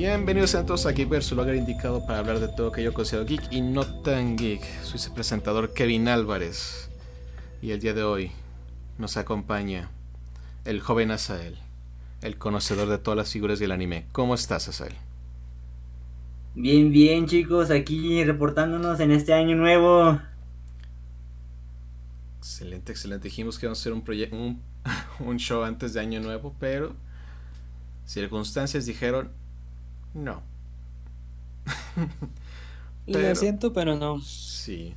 Bienvenidos a todos aquí ver su lugar indicado para hablar de todo que yo considero geek y no tan geek. Soy su presentador Kevin Álvarez y el día de hoy nos acompaña el joven Asael, el conocedor de todas las figuras del anime. ¿Cómo estás, Asael? Bien, bien chicos, aquí reportándonos en este año nuevo. Excelente, excelente. Dijimos que íbamos a hacer un, un, un show antes de año nuevo, pero circunstancias dijeron no. Lo siento, pero no. Sí.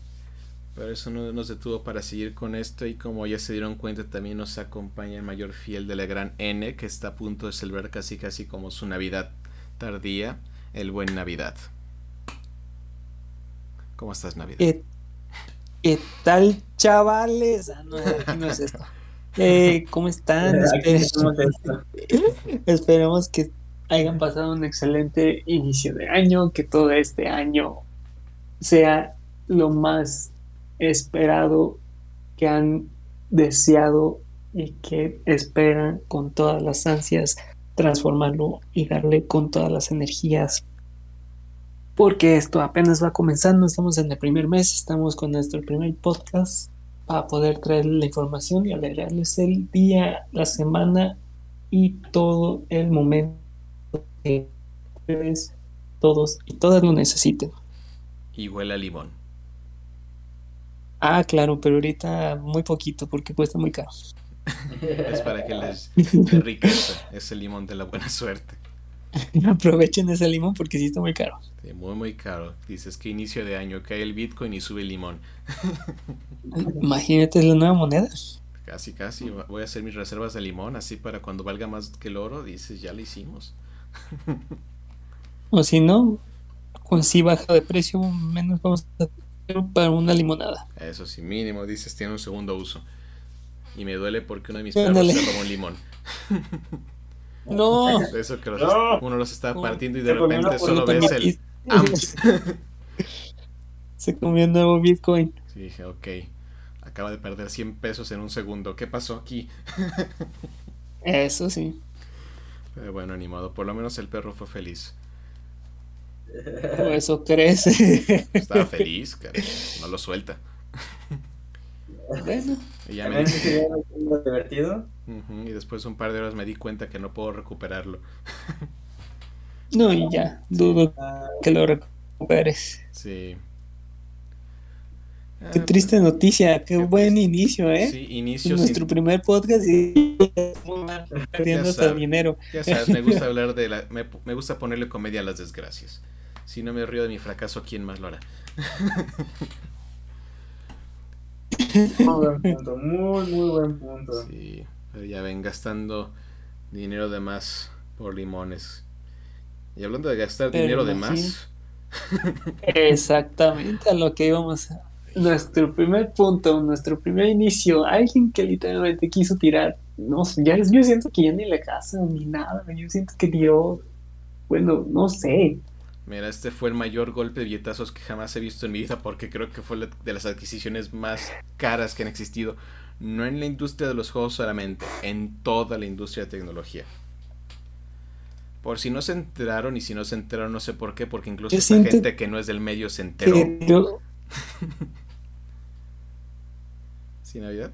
Pero eso no nos detuvo para seguir con esto y como ya se dieron cuenta también nos acompaña el mayor fiel de la gran N que está a punto de celebrar casi casi como su Navidad tardía, el buen Navidad. ¿Cómo estás Navidad? ¿Qué, tal chavales? Ah, no, no es esto. Eh, ¿Cómo están? Esperemos que hayan pasado un excelente inicio de año, que todo este año sea lo más esperado que han deseado y que esperan con todas las ansias transformarlo y darle con todas las energías. Porque esto apenas va comenzando, estamos en el primer mes, estamos con nuestro primer podcast para poder traer la información y alegrarles el día, la semana y todo el momento que ustedes, todos y todas lo necesiten. Y huele a limón. Ah, claro, pero ahorita muy poquito porque cuesta muy caro. es para que les dé riqueza ese limón de la buena suerte. Aprovechen ese limón porque sí está muy caro. Sí, muy, muy caro. Dices que inicio de año cae el Bitcoin y sube el limón. Imagínate, es la nueva moneda. Casi, casi. Voy a hacer mis reservas de limón así para cuando valga más que el oro, dices, ya lo hicimos. o si no, con si baja de precio, menos vamos a tener para una limonada. Eso sí, mínimo, dices, tiene un segundo uso. Y me duele porque uno de mis perros se robó un limón. No. Eso que uno los estaba partiendo y de repente solo ves el. se comió un nuevo Bitcoin. Sí, dije, ok. Acaba de perder 100 pesos en un segundo. ¿Qué pasó aquí? Eso sí. Pero bueno, ni modo. Por lo menos el perro fue feliz. eso crees. Estaba feliz, no lo suelta. Bueno. Y ya me dice... divertido. y después un par de horas me di cuenta que no puedo recuperarlo. no, y ya, dudo que lo recuperes. Sí. Qué ah, triste noticia, qué, buen inicio, ¿eh? Sí, inicio. Nuestro primer podcast y perdiendo hasta dinero. Ya sabes, me gusta hablar de la. Me, me, gusta ponerle comedia a las desgracias. Si no me río de mi fracaso, ¿quién más lo hará? Muy buen punto, muy, muy buen punto. Sí, pero ya ven gastando dinero de más por limones. Y hablando de gastar dinero de más. Exactamente a lo que íbamos a. Nuestro primer punto, nuestro primer inicio, alguien que literalmente quiso tirar, no sé, ya yo siento que ya ni la casa ni nada, yo siento que tiró, bueno, no sé, Mira, este fue el mayor golpe de billetazos que jamás he visto en mi vida porque creo que fue de las adquisiciones más caras que han existido. No en la industria de los juegos solamente, en toda la industria de tecnología. Por si no se enteraron y si no se enteraron no sé por qué, porque incluso esta gente que no es del medio se enteró. ¿Sí, Navidad?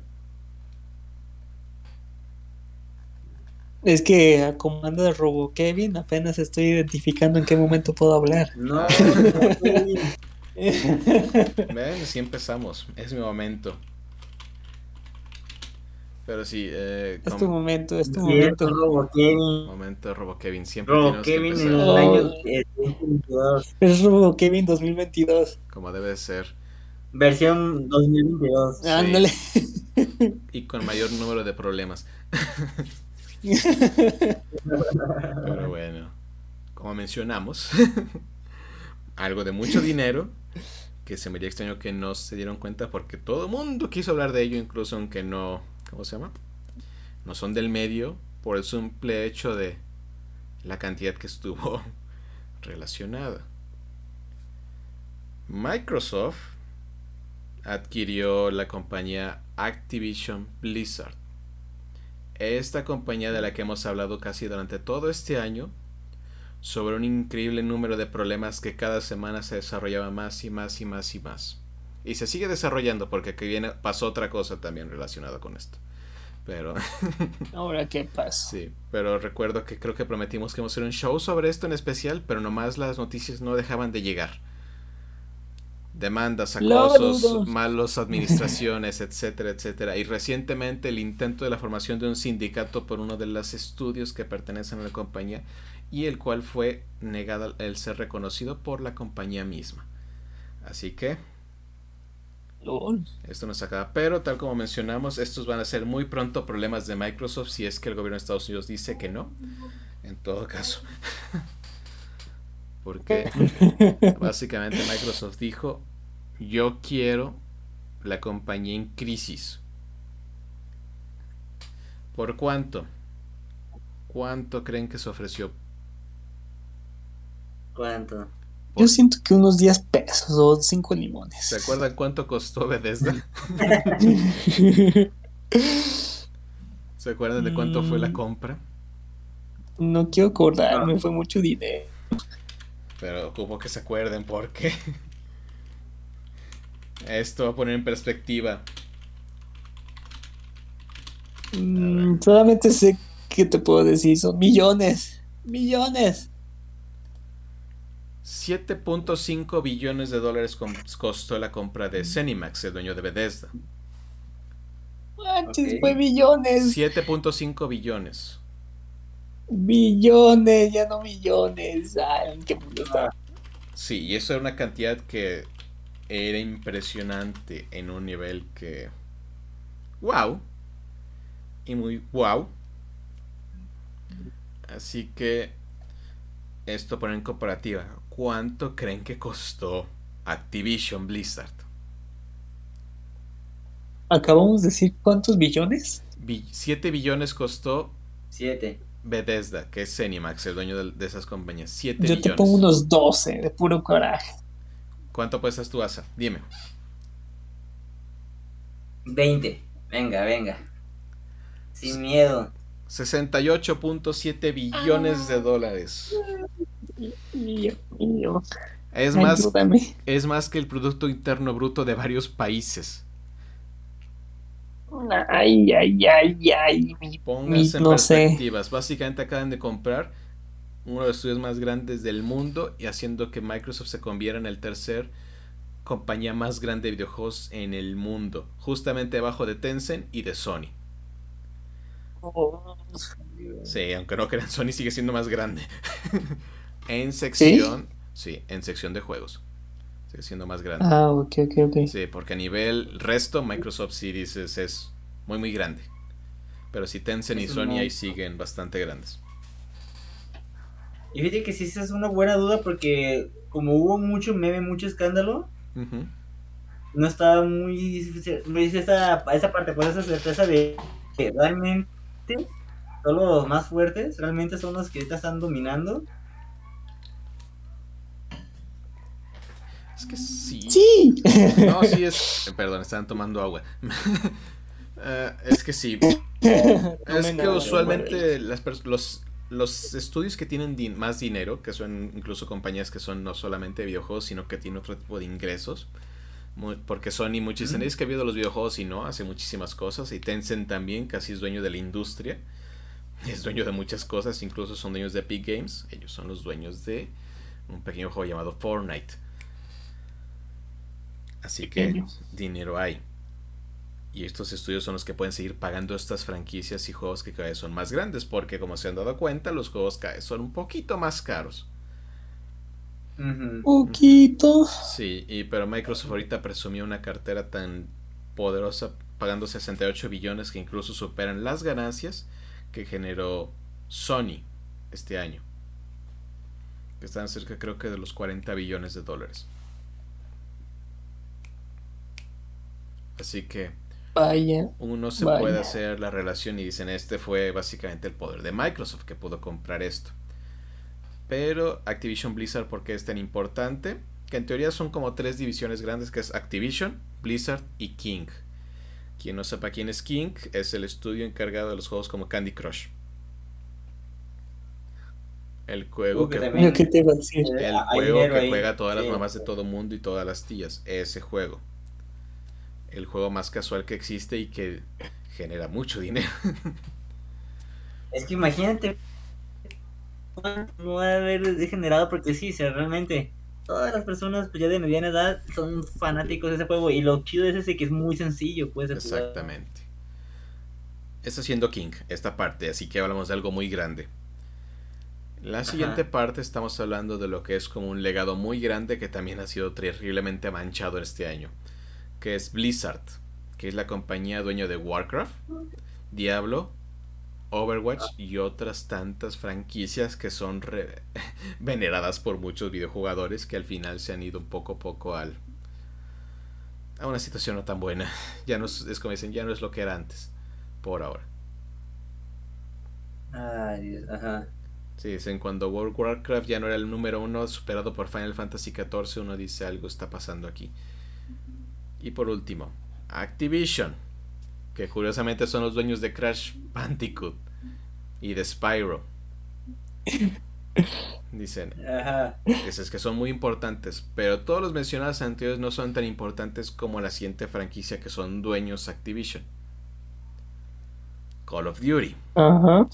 Es que a comando de Robo Kevin apenas estoy identificando en qué momento puedo hablar. No, Ven, así empezamos. Es mi momento. Pero sí, eh, es tu momento, es tu momento. Robo Kevin. Momento de Robo Kevin, siempre Robo Kevin en el año 2022. Es Robo Kevin 2022. Como debe ser. Versión 2022. Ándale. Y con mayor número de problemas. Pero bueno, como mencionamos, algo de mucho dinero que se me haría extraño que no se dieron cuenta porque todo el mundo quiso hablar de ello, incluso aunque no, ¿cómo se llama? No son del medio, por el simple hecho de la cantidad que estuvo relacionada. Microsoft adquirió la compañía Activision Blizzard esta compañía de la que hemos hablado casi durante todo este año sobre un increíble número de problemas que cada semana se desarrollaba más y más y más y más. Y se sigue desarrollando porque aquí viene, pasó otra cosa también relacionada con esto. Pero. Ahora, ¿qué pasa? Sí, pero recuerdo que creo que prometimos que íbamos a hacer un show sobre esto en especial, pero nomás las noticias no dejaban de llegar. Demandas, acosos, malos administraciones, etcétera, etcétera. Y recientemente el intento de la formación de un sindicato por uno de los estudios que pertenecen a la compañía y el cual fue negado el ser reconocido por la compañía misma. Así que esto no se acaba. Pero tal como mencionamos, estos van a ser muy pronto problemas de Microsoft si es que el gobierno de Estados Unidos dice que no. En todo caso. Porque básicamente Microsoft dijo, yo quiero la compañía en crisis. ¿Por cuánto? ¿Cuánto creen que se ofreció? ¿Cuánto? Yo siento que unos 10 pesos o 5 limones. ¿Se acuerdan cuánto costó Bethesda? ¿Se acuerdan de cuánto fue la mm. compra? No quiero acordarme, fue mucho dinero. Pero como que se acuerden porque esto va a poner en perspectiva. Mm, solamente sé que te puedo decir, son millones, millones. 7.5 billones de dólares costó la compra de Cenimax, el dueño de Bethesda. Manches, fue billones. 7.5 billones. Billones, ya no millones. Ay, qué está? Sí, y eso era una cantidad que era impresionante en un nivel que. ¡Wow! Y muy wow. Así que. Esto poner en comparativa. ¿Cuánto creen que costó Activision Blizzard? Acabamos de decir cuántos billones. 7 billones costó. 7. Bethesda, que es Cenimax, el dueño de, esas compañías. 7 Yo te pongo unos 12 de puro coraje. ¿Cuánto apuestas tú, Asa? Dime. 20. Venga, venga. Sin miedo. 68.7 billones de dólares. Es más, es más que el Producto Interno Bruto de varios países. Ay, ay, ay, ay. Pónganse en perspectivas. Básicamente acaban de comprar uno de los estudios más grandes del mundo y haciendo que Microsoft se convierta en el tercer compañía más grande de videojuegos en el mundo, justamente debajo de Tencent y de Sony. Oh. Sí, aunque no crean, Sony sigue siendo más grande. En sección, ¿Sí? en sección de juegos. Sigue siendo más grande. Ah, ok, ok, ok. Sí, porque a nivel resto, Microsoft sí dices es muy, muy grande. Pero si Tencent y Sony ahí siguen bastante grandes. Y fíjate que sí, esa es una buena duda porque como hubo mucho meme, mucho escándalo, no estaba muy muy esa, esa parte, por esa certeza de que realmente solo los más fuertes realmente son los que ahorita están dominando Es que sí. Sí. No, sí es. Perdón, estaban tomando agua. Eh, es que sí. es que usualmente las los, los estudios que tienen más dinero, que son incluso compañías que son no solamente videojuegos, sino que tienen otro tipo de ingresos. porque Sony muchos dicen, es que ha habido los videojuegos y no, hace muchísimas cosas. Y Tencent también, casi es dueño de la industria. Es dueño de muchas cosas, incluso son dueños de Epic Games. Ellos son los dueños de un pequeño juego llamado Fortnite. Así que dinero hay. Y estos estudios son los que pueden seguir pagando estas franquicias y juegos que cada vez son más grandes, porque como se han dado cuenta, los juegos cada vez son un poquito más caros. Poquito. Sí, y, pero Microsoft ahorita presumió una cartera tan poderosa, pagando 68 billones que incluso superan las ganancias que generó Sony este año. Que están cerca creo que de los 40 billones de dólares. Así que vaya, uno se puede hacer la relación y dicen, este fue básicamente el poder de Microsoft que pudo comprar esto. Pero Activision Blizzard, ¿por qué es tan importante? Que en teoría son como tres divisiones grandes, que es Activision, Blizzard y King. Quien no sepa quién es King, es el estudio encargado de los juegos como Candy Crush. El juego Uh, que que, te iba a decir. Eh, el juego que juega todas las mamás de todo mundo y todas las tías. Ese juego. El juego más casual que existe y que genera mucho dinero. Es que imagínate. No va a haber degenerado porque sí, o sea, realmente. Todas las personas pues, ya de mediana edad son fanáticos de ese juego. Y lo chido es ese que es muy sencillo, pues. Exactamente. Está siendo King, esta parte, así que hablamos de algo muy grande. La siguiente parte estamos hablando de lo que es como un legado muy grande que también ha sido terriblemente manchado este año, que es Blizzard, que es la compañía dueña de Warcraft, Diablo, Overwatch y otras tantas franquicias que son re- veneradas por muchos videojugadores que al final se han ido poco a poco al a una situación no tan buena. Ya no es, es como dicen, ya no es lo que era antes, por ahora. Dios, ajá. Sí, dicen cuando World of Warcraft ya no era el número uno, superado por Final Fantasy XIV, uno dice algo está pasando aquí. Y por último, Activision, que curiosamente son los dueños de Crash Bandicoot y de Spyro. Dicen, Ajá. es que son muy importantes, pero todos los mencionados anteriores no son tan importantes como la siguiente franquicia que son dueños Activision. Call of Duty, Ajá.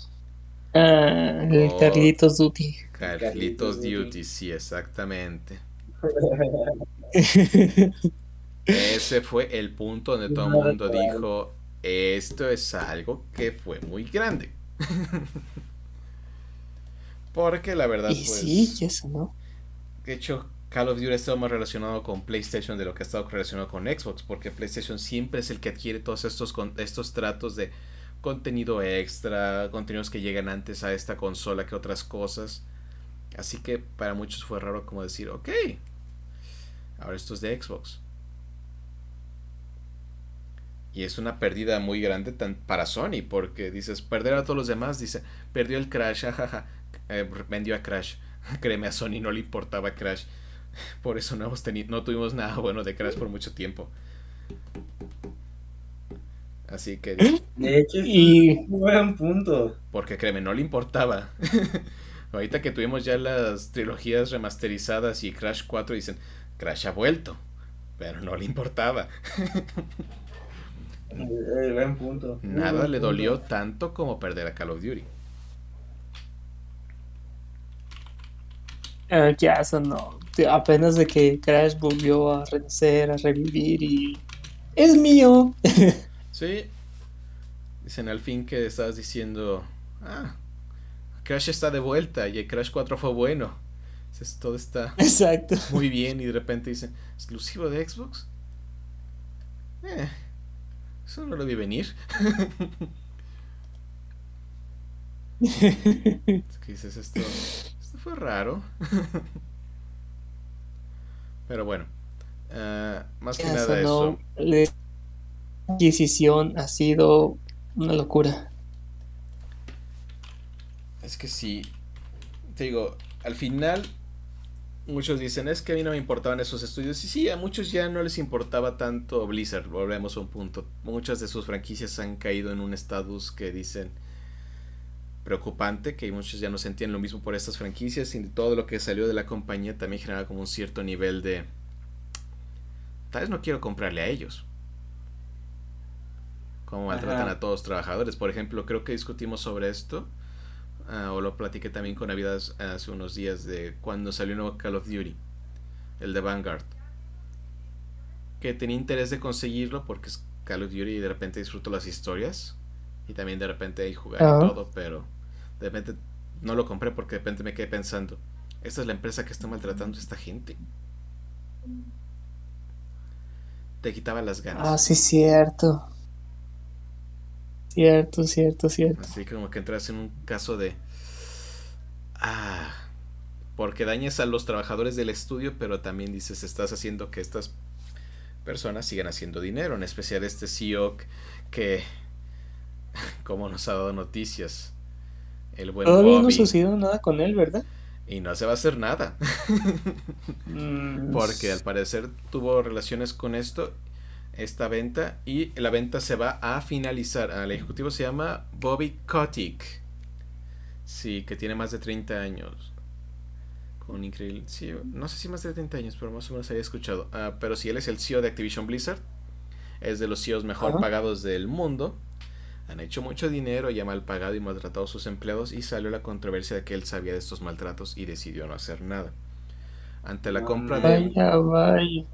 Ah, el Oh. Carlitos Duty. Carlitos Carlitos Duty. Duty, sí, exactamente. Ese fue el punto donde todo el mundo dijo, esto es algo que fue muy grande. Porque la verdad, y pues, sí, y eso, ¿no? de hecho, Call of Duty ha estado más relacionado con PlayStation de lo que ha estado relacionado con Xbox, porque PlayStation siempre es el que adquiere todos estos, con- estos tratos de contenido extra, contenidos que llegan antes a esta consola que otras cosas. Así que para muchos fue raro como decir, ok, ahora esto es de Xbox. Y es una pérdida muy grande tan para Sony, porque dices, perder a todos los demás, dice, perdió el Crash, jajaja, eh, vendió a Crash. Créeme, a Sony no le importaba Crash. Por eso no, hemos teni- no tuvimos nada bueno de Crash por mucho tiempo. Así que, De hecho, Y un buen punto. porque créeme, no le importaba. Ahorita que tuvimos ya las trilogías remasterizadas y Crash 4, dicen, Crash ha vuelto. Pero no le importaba. Eh, buen punto. Muy Nada buen le punto. dolió tanto como perder a Call of Duty. ah, ya eso no. Apenas de que Crash volvió a renacer, a revivir y. ¡Es mío! Sí. Dicen al fin que estabas diciendo, ah, Crash está de vuelta y el Crash 4 fue bueno. Dices, todo está Exacto. muy bien y de repente dicen, ¿exclusivo de Xbox? Eh, eso no lo vi venir. ¿Qué dices esto? Esto fue raro. Pero bueno, ah, más que Eso nada eso. no. La adquisición ha sido una locura. Es que sí, te digo, al final muchos dicen, es que a mí no me importaban esos estudios. Y sí, a muchos ya no les importaba tanto Blizzard, volvemos a un punto. Muchas de sus franquicias han caído en un estatus que dicen preocupante, que muchos ya no sentían lo mismo por estas franquicias y todo lo que salió de la compañía también generaba como un cierto nivel de... Tal vez no quiero comprarle a ellos. Cómo maltratan Ajá. a todos los trabajadores. Por ejemplo, creo que discutimos sobre esto. Ah, o lo platiqué también con Navidad hace unos días de cuando salió el nuevo Call of Duty. El de Vanguard. Que tenía interés de conseguirlo porque es Call of Duty y de repente disfruto las historias. Y también de repente ahí jugar y todo. Pero de repente no lo compré porque de repente me quedé pensando. Esta es la empresa que está maltratando a esta gente. Te quitaba las ganas. Ah, sí, cierto. Cierto, cierto, cierto. Así como que entras en un caso de. Ah. Porque dañas a los trabajadores del estudio, pero también dices, estás haciendo que estas personas sigan haciendo dinero. En especial este CEO que. Como nos ha dado noticias. El buen Todavía no Bobby. sucedió nada con él, ¿verdad? Y no se va a hacer nada. Mm, Porque al parecer tuvo relaciones con esto, esta venta, y la venta se va a finalizar. El ejecutivo se llama Bobby Kotick. Sí, que tiene más de 30 años. Con increíble. Sí, no sé si más de 30 años, pero más o menos había escuchado. Ah, pero sí, él es el CEO de Activision Blizzard. Es de los CEOs mejor pagados del mundo. Han hecho mucho dinero y ha mal pagado y maltratado a sus empleados. Y salió la controversia de que él sabía de estos maltratos y decidió no hacer nada. Ante la compra de.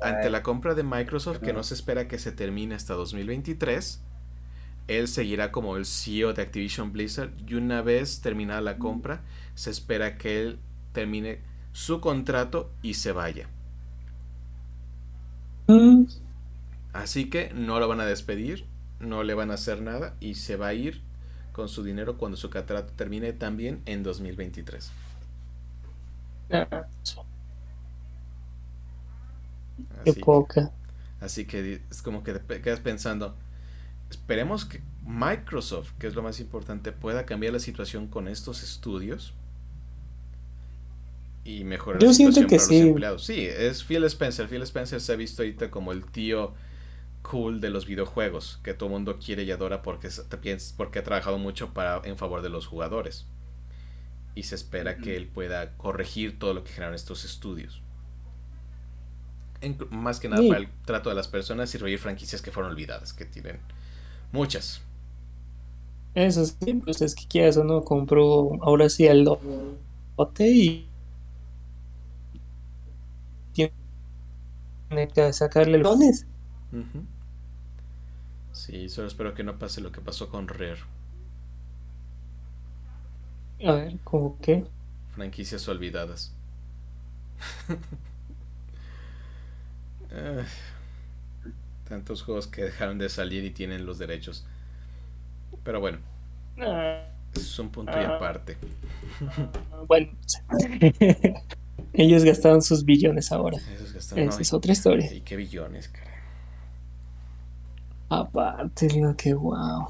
Ante la compra de Microsoft, que no se espera que se termine hasta 2023 él seguirá como el CEO de Activision Blizzard y una vez terminada la compra, se espera que él termine su contrato y se vaya. Mm. Así que no lo van a despedir, no le van a hacer nada y se va a ir con su dinero cuando su contrato termine también en 2023. Qué poca. así que es como que te quedas pensando, esperemos que Microsoft, que es lo más importante, pueda cambiar la situación con estos estudios y mejorar la situación para los empleados. Sí, es Phil Spencer. Phil Spencer se ha visto ahorita como el tío cool de los videojuegos, que todo el mundo quiere y adora porque, porque ha trabajado mucho para, en favor de los jugadores. Y se espera que él pueda corregir todo lo que generan estos estudios. Más que nada para el trato de las personas y revivir franquicias que fueron olvidadas, que tienen Muchas. Eso sí, pues es que quieras o no, compró ahora sí el lote y tiene que sacarle lones. Sí, solo espero que no pase lo que pasó con Rare. A ver, ¿cómo qué? Franquicias olvidadas. Tantos juegos que dejaron de salir y tienen los derechos. Pero bueno. es un punto y aparte. Bueno. Ellos gastaron sus billones ahora. Esa es otra historia. ¿Y qué billones, caray? Aparte, lo que wow.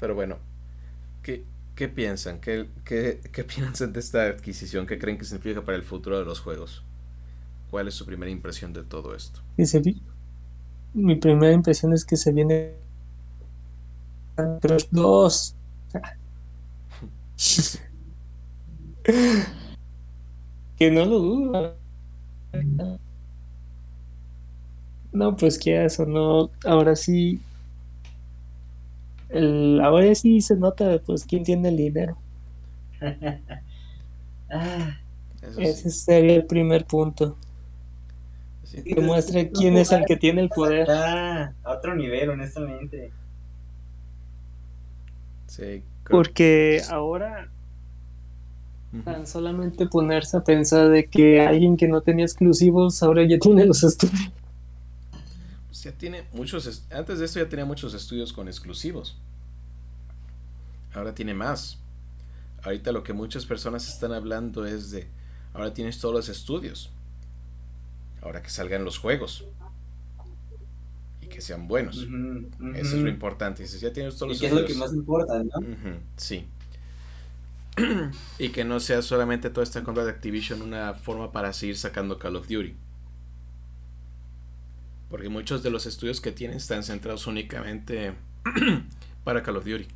Pero bueno, ¿qué, qué piensan? ¿Qué, ¿Qué, qué, piensan de esta adquisición? ¿Qué creen que significa para el futuro de los juegos? ¿Cuál es su primera impresión de todo esto? mi primera impresión es que se viene Crush 2. que no lo dudo. No, pues que eso no. Ahora sí. El, ahora sí se nota, pues, quién tiene el dinero. Ah. Ese sería el primer punto. Demuestre quién es el que tiene el poder. a otro nivel, honestamente. Sí. Porque ahora tan solamente ponerse a pensar de que alguien que no tenía exclusivos ahora ya tiene los estudios. Pues ya tiene muchos, antes de esto ya tenía muchos estudios con exclusivos. Ahora tiene más. Ahorita lo que muchas personas están hablando es de, ahora tienes todos los estudios ahora que salgan los juegos y que sean buenos. Eso es lo importante. Dices, ya tienes todos los y es lo que más importa, ¿no? Sí. y que no sea solamente toda esta compra de Activision una forma para seguir sacando Call of Duty. Porque muchos de los estudios que tienen están centrados únicamente para Call of Duty.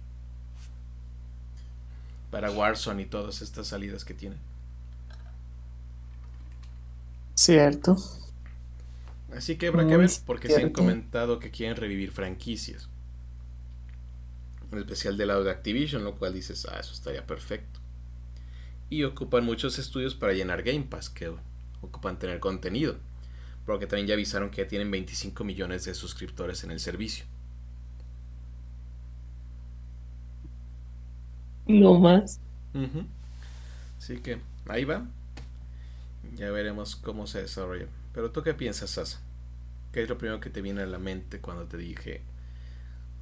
Para Warzone y todas estas salidas que tienen. Cierto. Así que habrá que ver, porque se han comentado que quieren revivir franquicias. En especial del lado de Activision, lo cual dices, ah, eso estaría perfecto. Y ocupan muchos estudios para llenar Game Pass, que ocupan tener contenido. Porque también ya avisaron que ya tienen 25 millones de suscriptores en el servicio. No más. Así que ahí va. Ya veremos cómo se desarrolla. Pero tú qué piensas, Sasa? ¿Qué es lo primero que te viene a la mente cuando te dije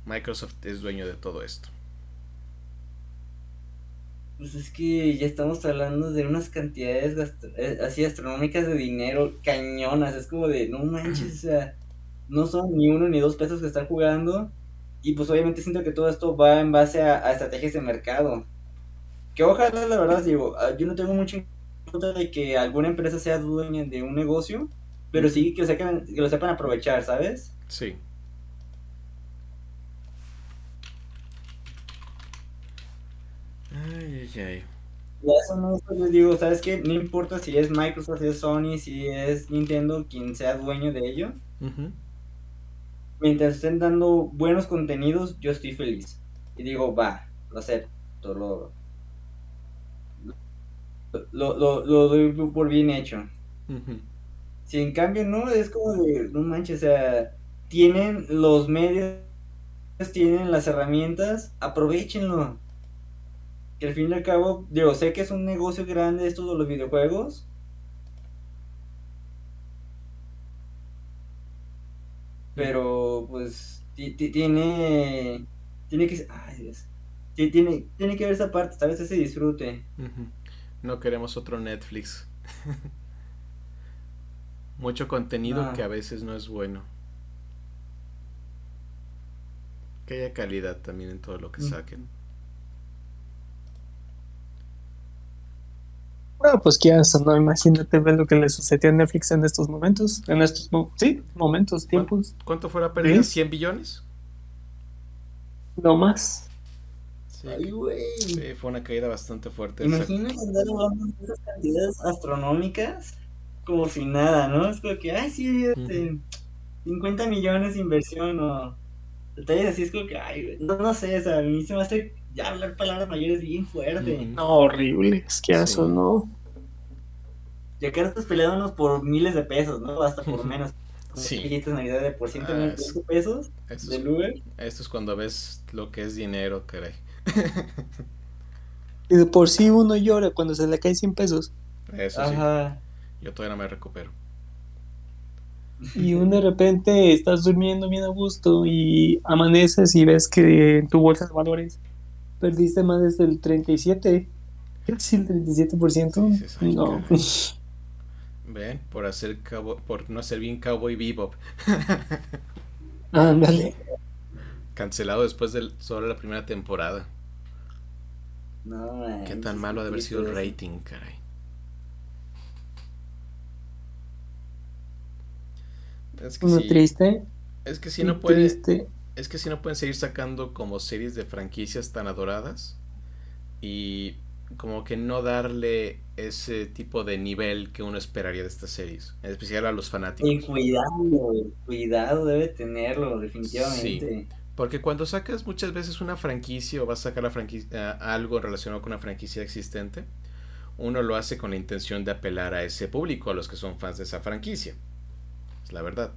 Microsoft es dueño de todo esto? Pues es que ya estamos hablando de unas cantidades eh, así astronómicas de dinero, cañonas. Es como de, no manches, o sea, no son ni uno ni dos pesos que están jugando. Y pues obviamente siento que todo esto va en base a, a estrategias de mercado. Que ojalá, la verdad, digo, ah, yo no tengo mucho de que alguna empresa sea dueña de un negocio, pero sí que lo sepan, que lo sepan aprovechar, ¿sabes? Sí. Ay, Ay, ay. Ya eso no, les digo, ¿sabes qué? No importa si es Microsoft, si es Sony, si es Nintendo, quien sea dueño de ello. Mientras estén dando buenos contenidos, yo estoy feliz. Y digo, va, lo acepto, lo, lo, lo, lo doy por bien hecho. Si en cambio no, es como de, no manches, o sea, tienen los medios, tienen las herramientas, aprovechenlo. Que al fin y al cabo, digo, sé que es un negocio grande esto de los videojuegos. Pero pues tiene tiene que ay Dios, tiene tiene que ver esa parte, tal vez ese disfrute. No queremos otro Netflix. Mucho contenido que a veces no es bueno. Que haya calidad también en todo lo que saquen. Bueno, pues qué eso, ¿no? Imagínate ver lo que le sucedió a Netflix en estos momentos, en estos, sí, momentos, tiempos. ¿Cuánto, fue la pérdida? ¿100 billones? No más. Ay, güey. Sí, fue una caída bastante fuerte. Imagínate andar de esas cantidades astronómicas como si nada, ¿no? Es como que, ay, sí, este, 50 millones de inversión o detalles así, es como que, ay, no, no sé, o sea, a mí se me hace ya hablar palabras mayores bien fuerte. No, horrible, es que eso, ¿no? Ya que estás peleándonos por miles de pesos, ¿no? Hasta por menos. sí. Navidad de por ciento ah, pesos del Uber. Esto es cuando ves lo que es dinero, caray. y de por sí uno llora cuando se le cae 100 pesos. Eso Ajá. Yo todavía no me recupero. Y un de repente estás durmiendo bien a gusto y amaneces y ves que en tu bolsa de valores perdiste más del 37, casi el 37%. no. Ven, por hacer cabo, por no hacer bien Cowboy Bebop. Ándale. Cancelado después de solo la primera temporada. No, Qué tan malo ha de haber sido el rating, caray. Es que sí, triste. Es que si no puede. Es que si no pueden seguir sacando como series de franquicias tan adoradas. Y como que no darle ese tipo de nivel que uno esperaría de estas series, en especial a los fanáticos. Y cuidado, cuidado debe tenerlo, definitivamente. Sí, porque cuando sacas muchas veces una franquicia o vas a sacar la franquicia, algo relacionado con una franquicia existente, uno lo hace con la intención de apelar a ese público, a los que son fans de esa franquicia. Es la verdad.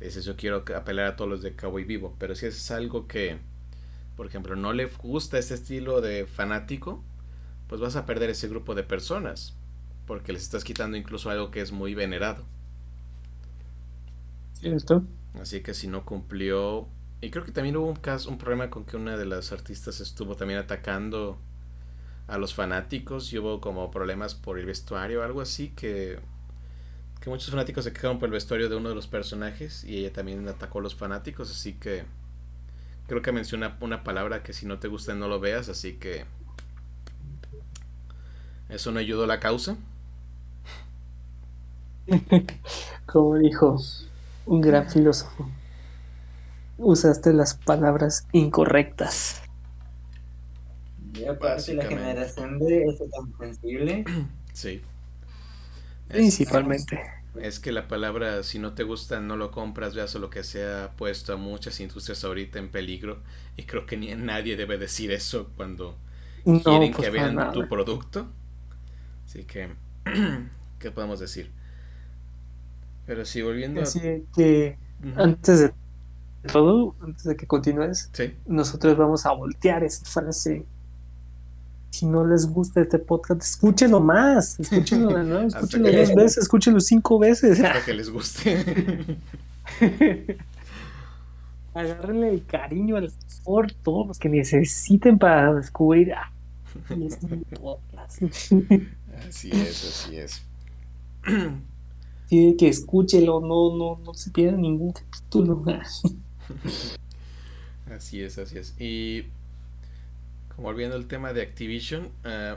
Es eso quiero apelar a todos los de Cowboy Vivo. Pero si es algo que, por ejemplo, no le gusta ese estilo de fanático, pues vas a perder ese grupo de personas, porque les estás quitando incluso algo que es muy venerado. Cierto. Así que si no cumplió, y creo que también hubo un caso, un problema con que una de las artistas estuvo también atacando a los fanáticos y hubo como problemas por el vestuario, algo así que que muchos fanáticos se quejaron por el vestuario de uno de los personajes y ella también atacó a los fanáticos, así que creo que menciona una palabra que si no te gusta no lo veas, así que eso no ayudó a la causa. Como dijo un gran filósofo, usaste las palabras incorrectas. Y aparte la generación de eso tan sensible. Sí. Principalmente. Es que la palabra si no te gusta no lo compras, veas o lo que sea puesto a muchas industrias ahorita en peligro y creo que ni nadie debe decir eso cuando quieren pues que vean tu producto. Así que, ¿qué podemos decir? Pero sí, volviendo Así que antes de todo, antes de que continúes, nosotros vamos a voltear esa frase. Si no les gusta este podcast, escúchenlo más, escúchenlo de nuevo, escúchenlo dos veces, escúchenlo cinco veces. Para que les guste. Agárrenle el cariño al por todos los que necesiten para descubrir. Ah, Así es, así es. Tiene que escúchelo, no, no, no se pierda ningún capítulo. así es, así es. Y como volviendo al tema de Activision, uh,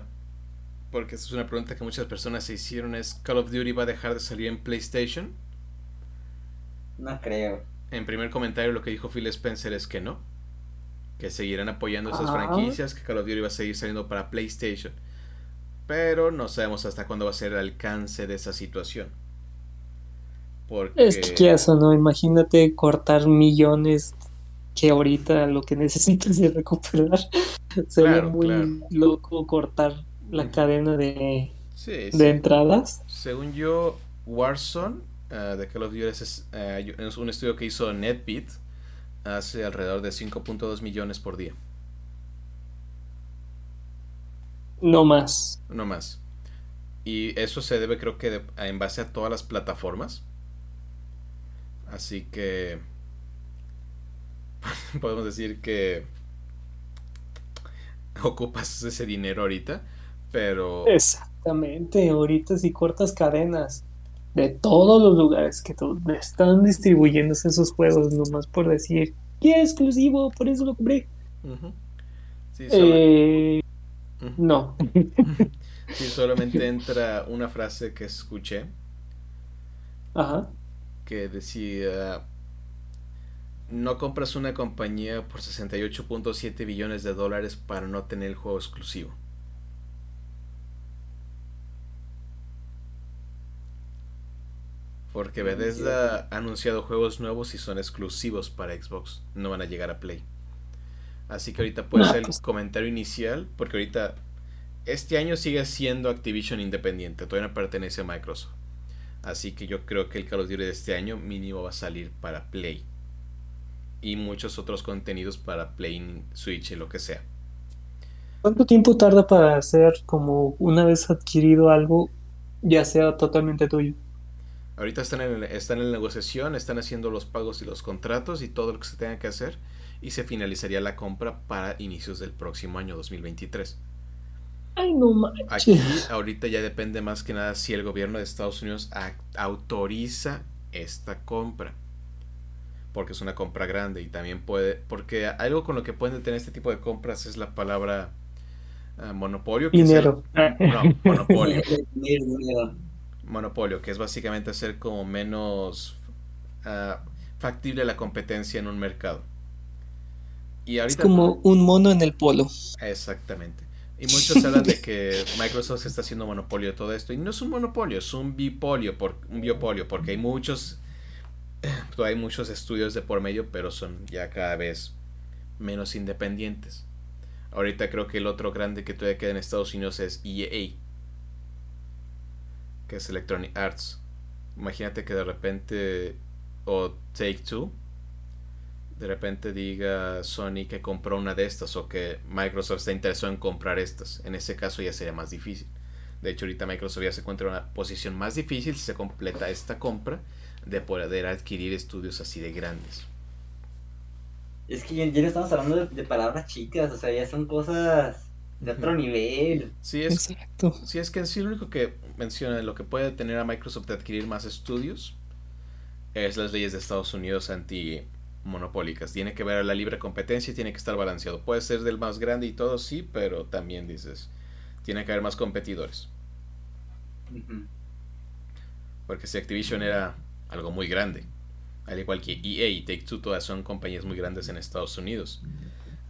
porque esta es una pregunta que muchas personas se hicieron, es Call of Duty va a dejar de salir en PlayStation? No creo. En primer comentario lo que dijo Phil Spencer es que no. que seguirán apoyando esas franquicias, que Call of Duty va a seguir saliendo para PlayStation. Pero no sabemos hasta cuándo va a ser el alcance de esa situación. Porque... Es que eso, ¿no? Imagínate cortar millones que ahorita lo que necesitas es recuperar. Sería muy loco cortar la cadena de, de entradas. Según yo, Warzone uh, de Call of Duty es, eh, es, un estudio que hizo NetBeat hace alrededor de 5.2 millones por día. No más. No más. Y eso se debe creo que en base a todas las plataformas. Así que podemos decir que ocupas ese dinero ahorita, pero... Exactamente, ahorita si cortas cadenas de todos los lugares que están distribuyéndose esos juegos, nomás por decir, ¿qué exclusivo? Por eso lo compré. Eh, no. sí, solamente entra una frase que escuché. Ajá. Que decía, no compras una compañía por 68.7 billones de dólares para no tener el juego exclusivo. Porque Bethesda ha anunciado juegos nuevos y son exclusivos para Xbox, no van a llegar a Play. Así que ahorita puede ser el pues comentario inicial, porque ahorita este año sigue siendo Activision independiente, todavía no pertenece a Microsoft. Así que yo creo que el Call of Duty de este año mínimo va a salir para Play. Y muchos otros contenidos para Play, Switch y lo que sea. ¿Cuánto tiempo tarda para hacer como una vez adquirido algo, ya sea totalmente tuyo? Ahorita están en, están en negociación, están haciendo los pagos y los contratos y todo lo que se tenga que hacer y se finalizaría la compra para inicios del próximo año 2023. Ay, no manches. Aquí ahorita ya depende más que nada si el gobierno de Estados Unidos autoriza esta compra. Porque es una compra grande y también puede... Porque algo con lo que pueden tener este tipo de compras es la palabra ah, monopolio. Dinero. no, monopolio. monopolio, que es básicamente hacer como menos ah, factible la competencia en un mercado. Y es como un mono en el polo. Exactamente. Y muchos hablan de que Microsoft está haciendo monopolio de todo esto. Y no es un monopolio, es un bipolio, por, un biopolio, porque hay muchos, hay muchos estudios de por medio, pero son ya cada vez menos independientes. Ahorita creo que el otro grande que todavía queda en Estados Unidos es EA que es Electronic Arts. Imagínate que de repente, o Take Two, de repente diga Sony que compró una de estas o que Microsoft está interesado en comprar estas. En ese caso ya sería más difícil. De hecho, ahorita Microsoft ya se encuentra en una posición más difícil si se completa esta compra de poder adquirir estudios así de grandes. Es que ya, no estamos hablando de palabras chicas, o sea, ya son cosas de otro nivel. Sí, es, sí, es que en sí lo único que menciona lo que puede tener a Microsoft de adquirir más estudios es las leyes de Estados Unidos anti monopólicas. Tiene que ver a la libre competencia y tiene que estar balanceado. Puede ser del más grande y todo, sí, pero también dices, tiene que haber más competidores. Porque si Activision era algo muy grande, al igual que EA y Take Two, todas son compañías muy grandes en Estados Unidos.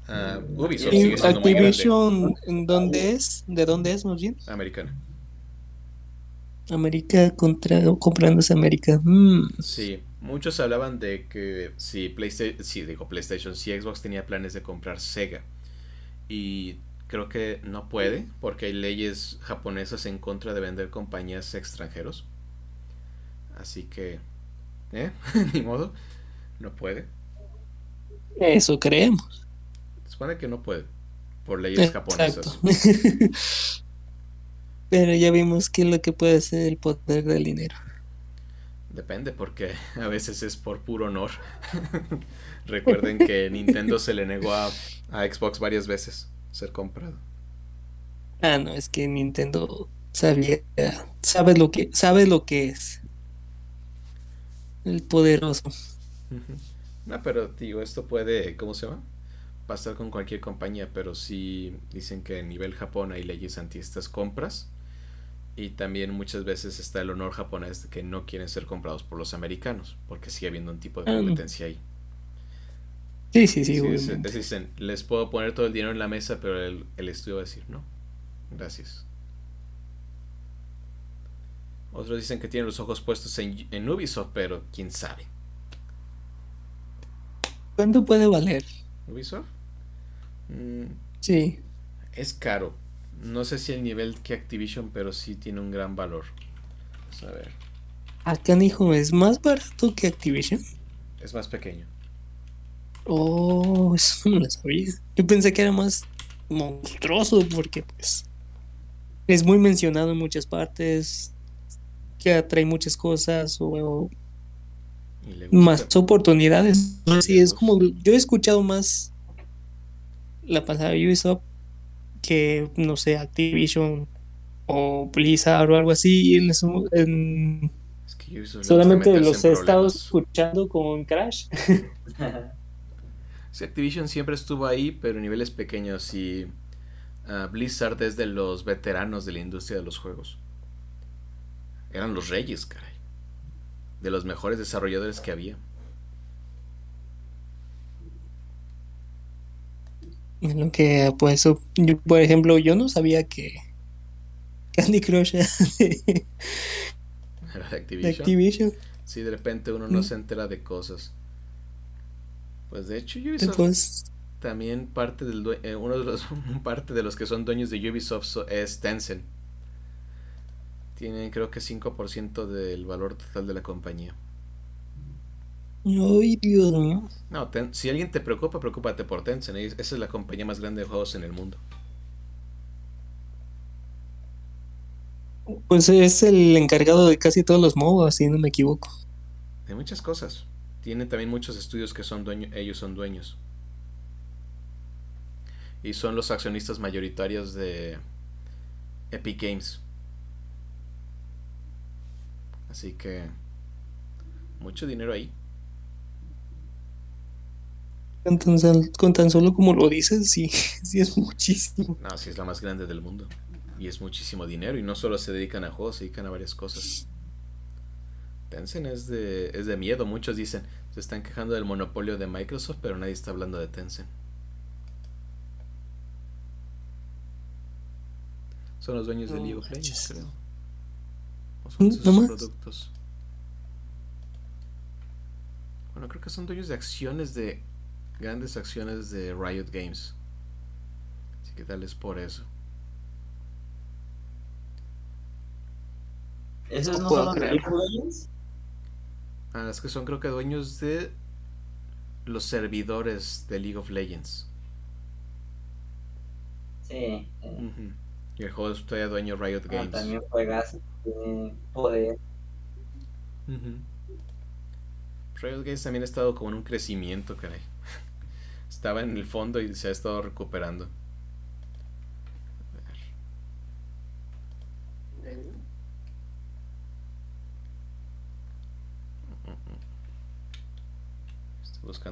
Uh, Ubisoft sigue siendo Activision, ¿dónde es? ¿De dónde es más bien? Americana. América contra comprándose América. Mm. Sí, muchos hablaban de que si PlayStation, si digo PlayStation, si Xbox tenía planes de comprar Sega y creo que no puede porque hay leyes japonesas en contra de vender compañías extranjeros. Así que, ¿eh? Ni modo, no puede. Eso creemos supone que no puede, por leyes japonesas. Pero ya vimos que lo que puede ser el poder del dinero. Depende, porque a veces es por puro honor. Recuerden que Nintendo se le negó a, Xbox varias veces ser comprado. Ah, no, es que Nintendo sabía, sabe lo que, sabe lo que es. El poderoso. No, pero digo, esto puede, ¿cómo se llama? pasar con cualquier compañía, pero sí dicen que a nivel Japón hay leyes anti estas compras. Y también muchas veces está el honor japonés de que no quieren ser comprados por los americanos, porque sigue habiendo un tipo de competencia ahí. Sí, sí, sí. dicen, les puedo poner todo el dinero en la mesa, pero el, el estudio va a decir, no, gracias. Otros dicen que tienen los ojos puestos en, en Ubisoft, pero quién sabe. ¿Cuánto puede valer? ¿Ubisoft? Mm, sí. Es caro. No sé si el nivel que Activision, pero sí tiene un gran valor. Vamos a ver. Acá dijo, ¿es más barato que Activision? Es más pequeño. Oh, eso no lo sabía. Yo pensé que era más monstruoso porque pues es muy mencionado en muchas partes, que atrae muchas cosas o más oportunidades. Sí, es como yo he escuchado más la pasada Ubisoft que no sé Activision o Blizzard o algo así en, en solamente los he estado escuchando con Crash. Activision siempre estuvo ahí pero en niveles pequeños y ah, Blizzard es de los veteranos de la industria de los juegos. Eran los reyes caray. De los mejores desarrolladores que había lo que pues yo, por ejemplo yo no sabía que Candy Crush era de, Activision. Sí, de repente uno no mm. se entera de cosas. Pues de hecho Ubisoft pues también parte del eh, uno de los parte de los que son dueños de Ubisoft es Tencent. Tienen creo que 5% del valor total de la compañía. Ay, Dios mío. No, si alguien te preocupa, preocúpate por Tencent. Esa es la compañía más grande de juegos en el mundo. Pues es el encargado de casi todos los modos, si no me equivoco. De muchas cosas. Tiene también muchos estudios que son dueños, ellos son dueños. Y son los accionistas mayoritarios de Epic Games. Así que mucho dinero ahí. Con tan, solo como lo dices, sí, sí es muchísimo. No, sí es la más grande del mundo. Y es muchísimo dinero. Y no solo se dedican a juegos, se dedican a varias cosas. Tencent es de, es de miedo. Muchos dicen, se están quejando del monopolio de Microsoft, pero nadie está hablando de Tencent. Son los dueños de League of Legends, creo. O son sus productos. Bueno, creo que son dueños de acciones de grandes acciones de Riot Games. Así que tal es por eso. ¿Esos no, son los Ah, es que son creo que dueños de los servidores de League of Legends. Sí. Y el juego es todavía dueño Riot ah, Games. también juegas poder. Riot Games también ha estado como en un crecimiento, caray estaba en el fondo y se ha estado recuperando.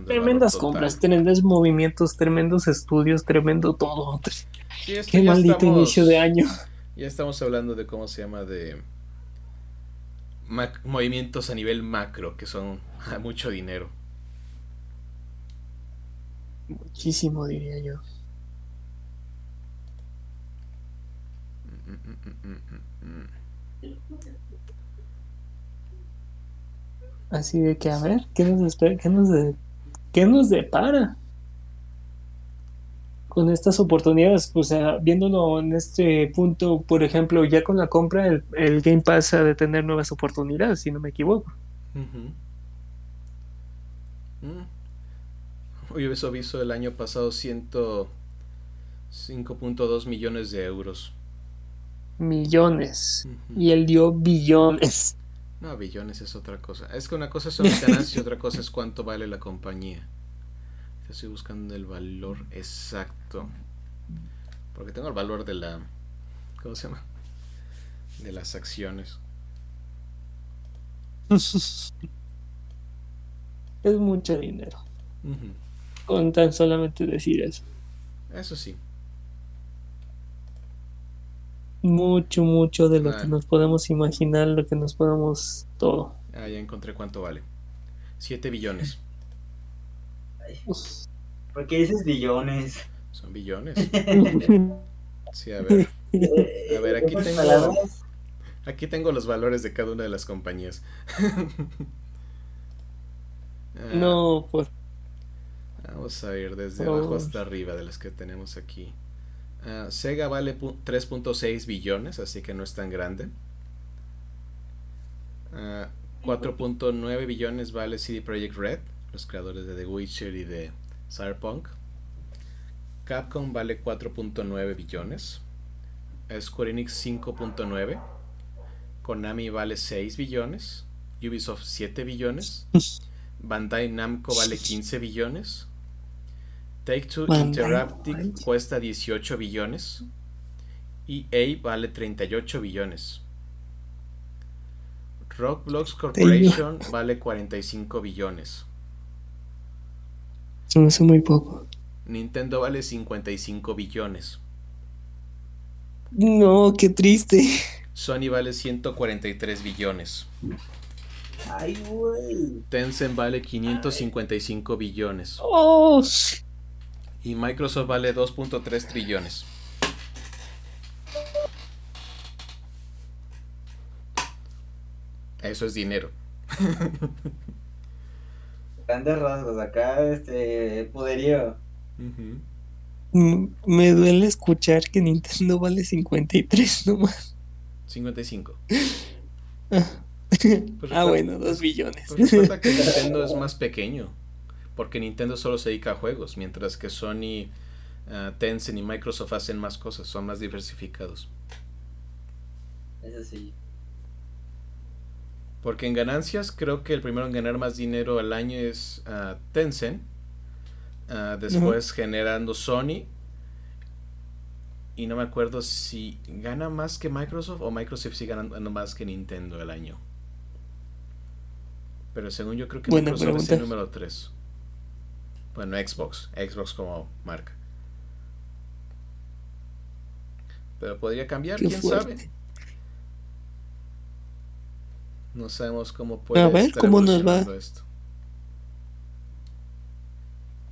Tremendas compras, tremendos movimientos, tremendos estudios, tremendo todo. Qué maldito inicio de año. Ya estamos hablando de cómo se llama de movimientos a nivel macro que son mucho dinero. Muchísimo, diría yo. Así de que, a ver, ¿qué nos espera? ¿Qué nos, qué nos depara? Con estas oportunidades, o sea, viéndolo en este punto, por ejemplo, ya con la compra, el, Game Pass ha de tener nuevas oportunidades, si no me equivoco. Ubisoft visto el año pasado 105.2 millones de euros. Millones. Y él dio billones. No, billones es otra cosa. Es que una cosa son las ganancias y otra cosa es cuánto vale la compañía. Estoy buscando el valor exacto. Porque tengo el valor de la. ¿Cómo se llama? De las acciones. es mucho dinero con tan solamente decir eso. Eso sí. Mucho, mucho de lo que nos podemos imaginar, lo que nos podemos todo. Ah, ya encontré cuánto vale. 7 billones. ¿Por qué dices billones? Son billones. Sí, a ver. A ver, aquí tengo. Aquí tengo los valores de cada una de las compañías. Ah, no, pues. Vamos a ir desde abajo hasta arriba de las que tenemos aquí. Ah, Sega vale 3.6 billones, así que no es tan grande. 4.9 ah, billones vale CD Projekt Red, los creadores de The Witcher y de Cyberpunk. Capcom vale 4.9 billones. Square Enix 5.9. Konami vale 6 billones. Ubisoft 7 billones. Bandai Namco vale 15 billones. Take Two Interactive cuesta 18 billones. EA vale 38 billones. Roblox Corporation vale 45 billones. Eso me hace muy poco. Nintendo vale 55 billones. No, qué triste. Sony vale 143 billones. Ay, güey. Tencent vale 555 billones. Oh. Y Microsoft vale 2.3 trillones. Eso es dinero. Grandes rasgos, acá este poderío. Me duele escuchar que Nintendo vale 53 nomás. 55. Pues ah, bueno, 2 billones. Pues recuerda que Nintendo es más pequeño. Porque Nintendo solo se dedica a juegos, mientras que Sony, uh, Tencent y Microsoft hacen más cosas, son más diversificados. Eso sí. Porque en ganancias creo que el primero en ganar más dinero al año es uh, Tencent. Uh, después generando Sony. Y no me acuerdo si gana más que Microsoft o Microsoft sigue ganando más que Nintendo el año. Pero según yo creo que Microsoft es el número 3. Bueno, Xbox. Xbox como marca. Pero podría cambiar, quién sabe. No sabemos cómo puede A ver, ¿cómo nos va? Esto.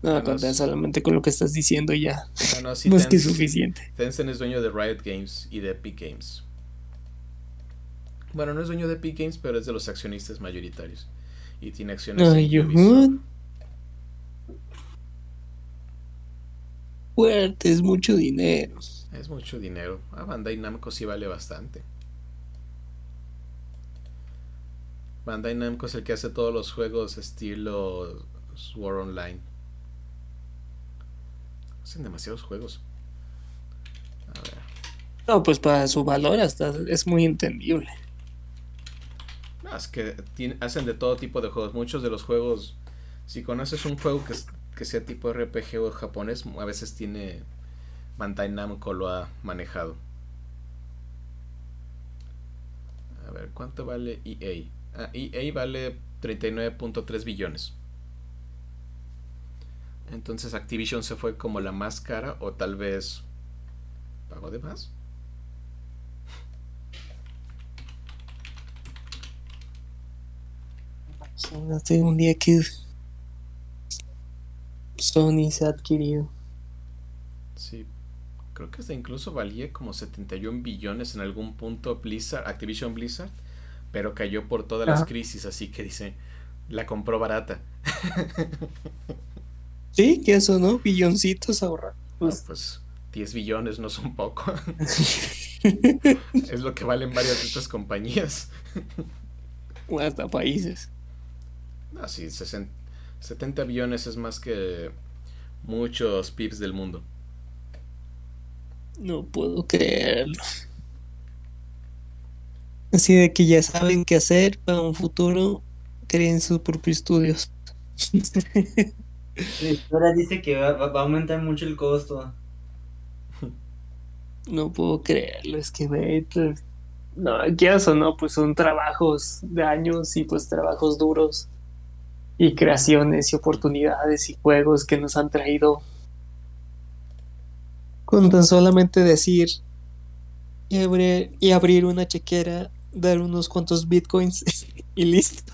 No, solamente con lo que estás diciendo ya. No, es que suficiente. Tencent es dueño de Riot Games y de Epic Games. Bueno, no es dueño de Epic Games, pero es de los accionistas mayoritarios. Y tiene acciones Ay, en Fuerte, es mucho dinero. Es mucho dinero. A Bandai Namco sí vale bastante. Bandai Namco es el que hace todos los juegos estilo Sword Online. Hacen demasiados juegos. A ver. No, pues para su valor hasta es muy entendible. es que hacen de todo tipo de juegos. Muchos de los juegos, si conoces un juego que, que sea tipo RPG o japonés, a veces tiene Bandai Namco lo ha manejado. A ver, ¿cuánto vale EA? Ah, EA vale 39.3 billones. Entonces Activision se fue como la más cara o tal vez pagó de más. Un día que Sony se ha adquirido. Sí, creo que hasta incluso valía como 71 billones en algún punto Blizzard, Activision Blizzard pero cayó por todas las crisis, así que dice, la compró barata. sí, que eso, ¿no? Billoncitos ahorrar. Pues, pues 10 billones no son poco. es lo que valen varias de estas compañías. o hasta países. Así, 70 billones es más que muchos PIBs del mundo. No puedo creerlo. Así de que ya saben qué hacer para un futuro, creen sus propios estudios. ahora dice que va, a aumentar mucho el costo. No puedo creerlo, es que ve, pues, no, ¿qué o no? Pues son trabajos de años y pues trabajos duros y creaciones y oportunidades y juegos que nos han traído con tan solamente decir y abrir una chequera dar unos cuantos bitcoins y listo.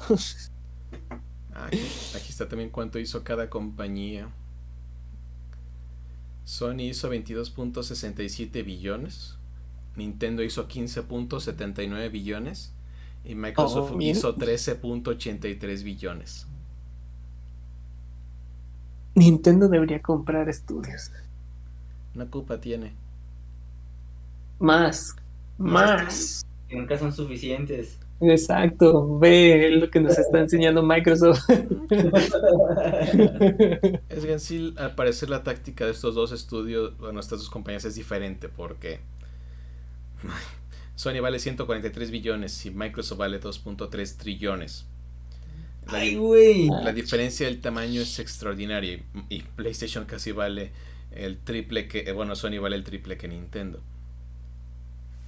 aquí, aquí está también cuánto hizo cada compañía. Sony hizo 22.67 billones. Nintendo hizo 15.79 billones. Y Microsoft Oh, hizo 13.83 billones. Nintendo debería comprar estudios. Una culpa tiene. Más. Más. Que nunca son suficientes. Exacto. Ve lo que nos está enseñando Microsoft. Es que en sí, al parecer, la táctica de estos dos estudios, bueno, estas dos compañías es diferente porque Sony vale 143 billones y Microsoft vale 2.3 trillones. La, Ay, güey. la diferencia del tamaño es extraordinaria y, PlayStation casi vale el triple que, eh, bueno, Sony vale el triple que Nintendo.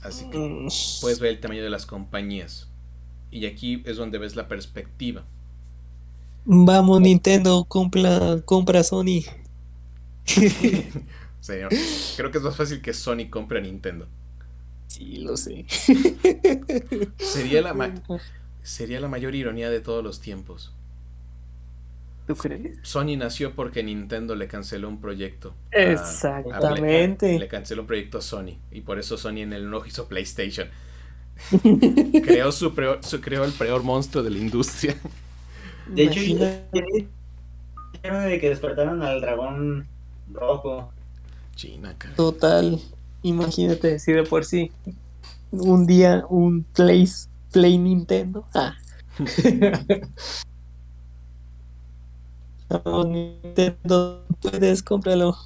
Así que Mm, puedes ver el tamaño de las compañías. Y aquí es donde ves la perspectiva. Vamos, Nintendo, compra, compra Sony. Sea, creo que es más fácil que Sony compre a Nintendo. Sí, lo sé. Sería la, ma- sería la mayor ironía de todos los tiempos. ¿Tú crees? Sony nació porque Nintendo le canceló un proyecto. a- Exactamente. a le canceló un proyecto a Sony. Y por eso Sony en el enojo hizo PlayStation. creó, su peor- su- creó el peor monstruo de la industria. De hecho, de que despertaron al dragón rojo. China, cara. Total, imagínate si de por sí un día un Play, Play Nintendo. Ah. No, Nintendo, puedes, cómpralo,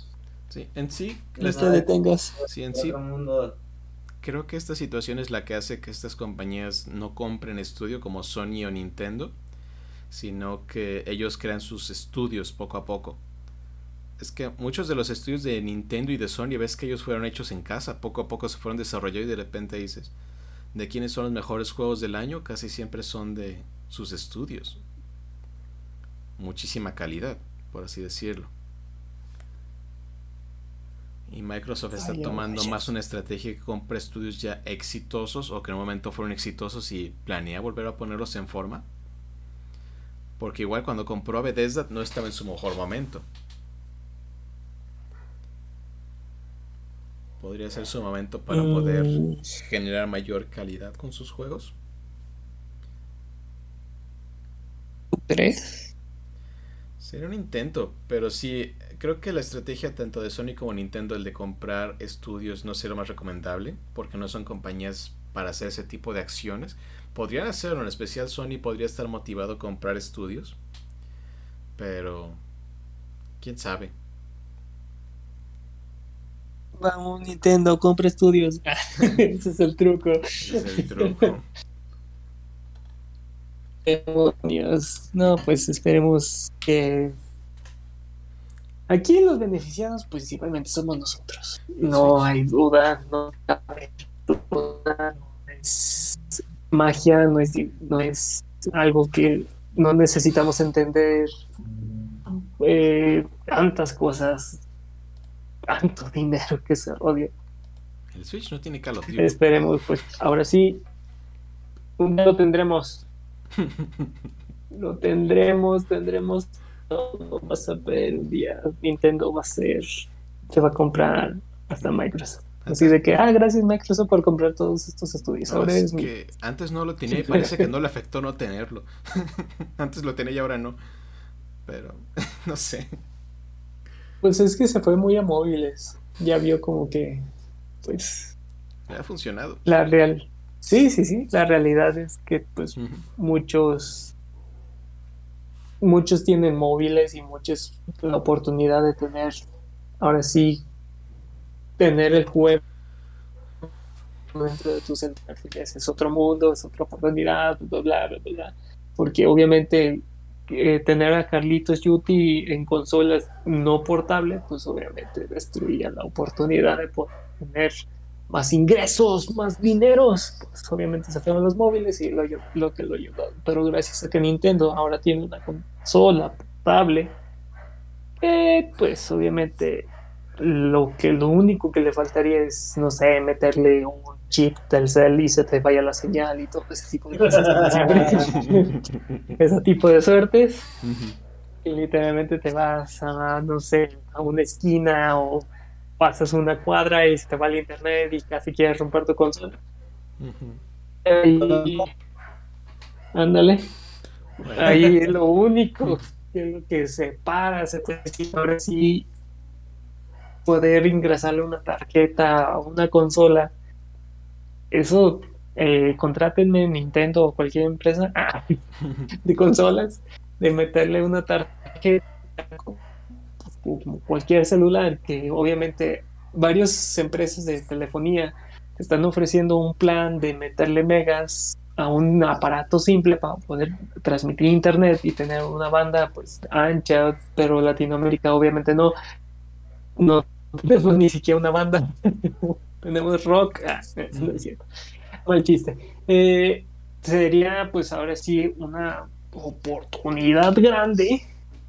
Sí, en sí, no te detengas. sí, en sí, creo que esta situación es la que hace que estas compañías no compren estudio como Sony o Nintendo, sino que ellos crean sus estudios poco a poco. Es que muchos de los estudios de Nintendo y de Sony ves que ellos fueron hechos en casa, poco a poco se fueron desarrollados y de repente dices, ¿de quiénes son los mejores juegos del año? Casi siempre son de sus estudios. Muchísima calidad, por así decirlo. Y Microsoft está tomando más una estrategia que compra estudios ya exitosos o que en un momento fueron exitosos y planea volver a ponerlos en forma. Porque igual cuando compró a Bethesda no estaba en su mejor momento. Podría ser su momento para poder Mm. generar mayor calidad con sus juegos. ¿Tú crees? Sería un intento, pero sí, creo que la estrategia tanto de Sony como Nintendo, el de comprar estudios, no será lo más recomendable, porque no son compañías para hacer ese tipo de acciones. Podrían hacerlo, en especial Sony podría estar motivado a comprar estudios, pero quién sabe. Vamos, Nintendo, compra estudios. Ese es el truco. Ese es el truco. Demonios. No, pues esperemos que. Aquí los beneficiados principalmente somos nosotros. No hay duda, no cabe duda, no es magia, no es, no es algo que no necesitamos entender. Eh, tantas cosas, tanto dinero que se odia. El Switch no tiene Call of Duty. Esperemos, pues ahora sí, un día lo tendremos. Lo tendremos, tendremos todo. Vas a ver un día, Nintendo va a ser, se va a comprar hasta Microsoft. Así de que, ah, gracias Microsoft por comprar todos estos estudios. No, Ahora es es mi- que antes no lo tenía y parece que no le afectó no tenerlo. antes lo tenía y ahora no. Pero, no sé. Pues es que se fue muy a móviles. Ya vio como que, pues, ha funcionado. la real. Sí, sí, sí. La realidad es que, pues, muchos muchos tienen móviles y muchos la oportunidad de tener ahora sí tener el juego dentro de tus es otro mundo es otra oportunidad bla bla bla bla porque obviamente eh, tener a Carlitos Yuti en consolas no portables pues obviamente destruía la oportunidad de poder tener más ingresos, más dineros, pues obviamente se fueron los móviles y lo, lo que lo ayudó. Pero gracias a que Nintendo ahora tiene una consola portable, eh, pues obviamente lo que lo único que le faltaría es, no sé, meterle un chip del cel y se te vaya la señal y todo ese tipo de cosas. ese tipo de suertes. Y literalmente te vas a, no sé, a una esquina o pasas una cuadra y se te va el internet y casi quieres romper tu consola. ándale. Ahí es lo único que lo que separa, se decir, ahora sí poder ingresarle una tarjeta a una consola. Eso, eh, contrátenme Nintendo o cualquier empresa de consolas, de meterle una tarjeta como cualquier celular, que obviamente varias empresas de telefonía están ofreciendo un plan de meterle megas a un aparato simple para poder transmitir internet y tener una banda pues ancha, pero Latinoamérica obviamente no. No tenemos ni siquiera una banda. tenemos rock. Ah, no es cierto. Mal chiste. Eh, sería pues ahora sí una oportunidad grande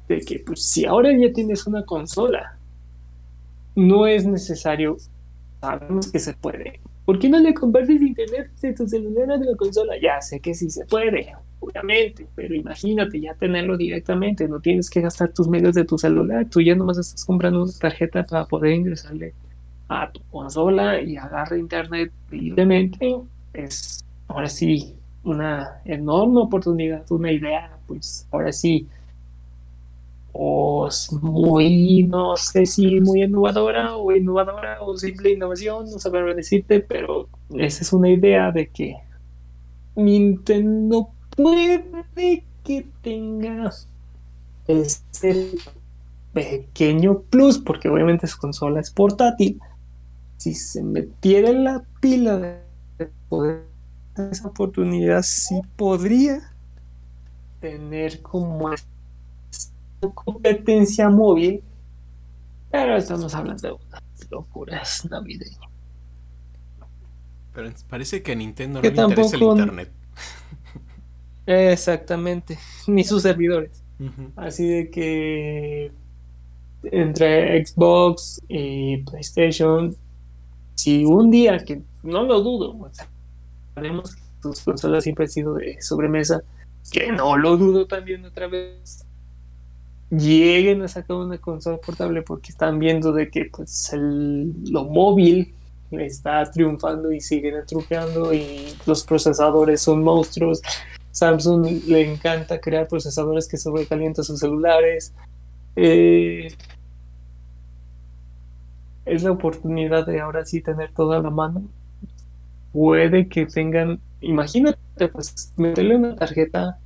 de que pues si ahora ya tienes una consola, no es necesario, sabemos que se puede. ¿Por qué no le compartes internet de tu celular a la consola? Ya sé que sí se puede, obviamente, pero imagínate ya tenerlo directamente, no tienes que gastar tus medios de tu celular, tú ya nomás estás comprando una tarjeta para poder ingresarle a tu consola y agarrar internet libremente. Es ahora sí una enorme oportunidad, una idea, pues ahora sí o muy, no sé si muy innovadora o innovadora o simple innovación, no sabré decirte, pero esa es una idea de que Nintendo puede que tenga este pequeño plus, porque obviamente su consola es portátil. Si se metiera en la pila de poder esa oportunidad, sí podría tener como competencia móvil, pero estamos hablando de unas locuras navideñas. Pero parece que a Nintendo no le interesa el internet. Exactamente, ni sus servidores. Así de que entre Xbox y PlayStation, si un día, que no lo dudo, sabemos que sus consolas siempre han sido de sobremesa, que no lo dudo también otra vez, lleguen a sacar una consola portable porque están viendo de que pues el, lo móvil está triunfando y siguen truqueando y los procesadores son monstruos. Samsung le encanta crear procesadores que sobrecalientan sus celulares. Eh, es la oportunidad de ahora sí tener toda la mano. Puede que tengan, imagínate, pues meterle una tarjeta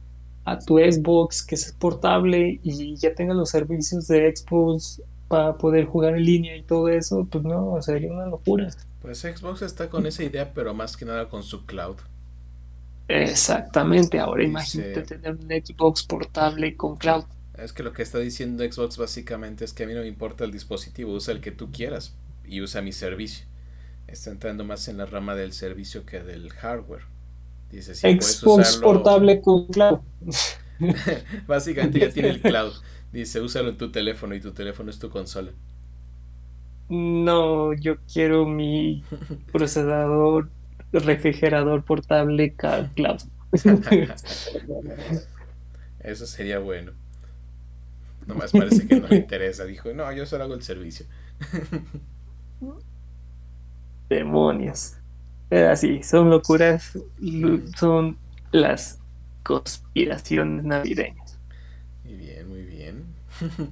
a tu Xbox que es portable y ya tenga los servicios de Xbox para poder jugar en línea y todo eso, pues no, sería una locura. Pues Xbox está con esa idea, pero más que nada con su cloud. Exactamente, ahora imagínate tener un Xbox portable con cloud. Es que lo que está diciendo Xbox básicamente es que a mí no me importa el dispositivo, usa el que tú quieras y usa mi servicio. Está entrando más en la rama del servicio que del hardware. Dice, Xbox portable con cloud. Básicamente ya tiene el cloud. Dice, úsalo en tu teléfono y tu teléfono es tu consola. No, yo quiero mi procesador, refrigerador portable cloud. Eso sería bueno. Nomás parece que no le interesa. Dijo, no, yo solo hago el servicio. Demonios. Pero así, son locuras, son las conspiraciones navideñas. Muy bien, muy bien.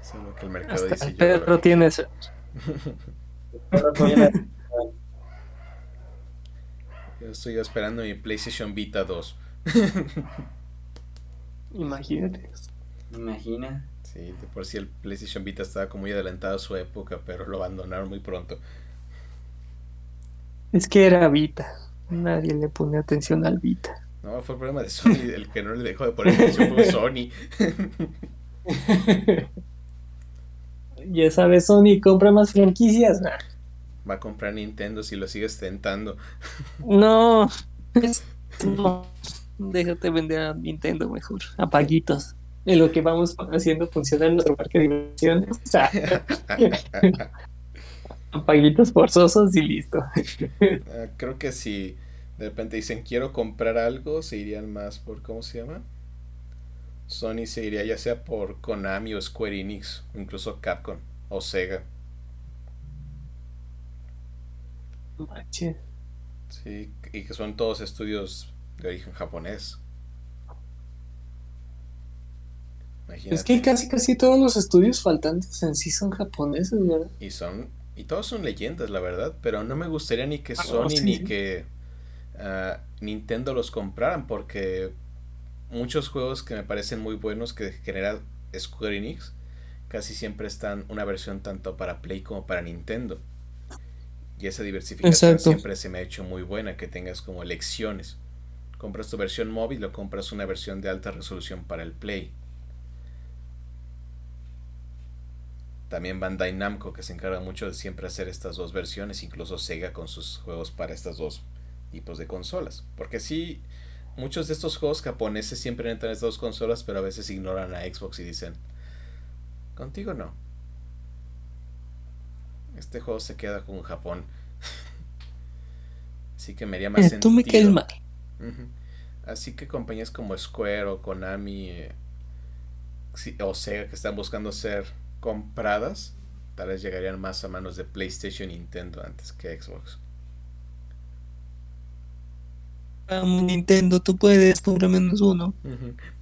Solo que el mercado Hasta dice el perro tiene eso. yo estoy esperando mi PlayStation Vita 2. Imagínate. Imagina. Sí, de por si el PlayStation Vita estaba como muy adelantado a su época, pero lo abandonaron muy pronto. Es que era Vita. Nadie le pone atención al Vita. No, fue el problema de Sony. El que no le dejó de poner atención fue Sony. ya sabes, Sony compra más franquicias. Va a comprar Nintendo si lo sigues tentando. no. no. Déjate vender a Nintendo mejor. A paguitos. En lo que vamos haciendo funciona en nuestro parque de diversiones. Paguitos forzosos y listo. Ah, creo que si de repente dicen quiero comprar algo, se irían más por, ¿cómo se llama? Sony se iría ya sea por Konami o Square Enix, incluso Capcom o Sega. Sí, y que son todos estudios de origen japonés. Es que casi casi todos los estudios faltantes en sí son japoneses, ¿verdad? Y son y todos son leyendas, la verdad, pero no me gustaría ni que ah, Sony ni que ah, Nintendo los compraran porque muchos juegos que me parecen muy buenos que genera Square Enix casi siempre están una versión tanto para Play como para Nintendo. Y esa diversificación siempre se me ha hecho muy buena, que tengas como elecciones. Compras tu versión móvil o compras una versión de alta resolución para el Play. También Bandai Namco, que se encarga mucho de siempre hacer estas dos versiones, incluso Sega con sus juegos para estas dos tipos de consolas. Porque sí, muchos de estos juegos japoneses siempre entran en estas dos consolas, pero a veces ignoran a Xbox y dicen, contigo no. Este juego se queda con Japón. Así que me haría más sentido. Tú me caes mal. Así que compañías como Square o Konami eh, o Sega que están buscando ser compradas, tal vez llegarían más a manos de PlayStation y Nintendo antes que Xbox. Nintendo, tú puedes, comprar menos uno.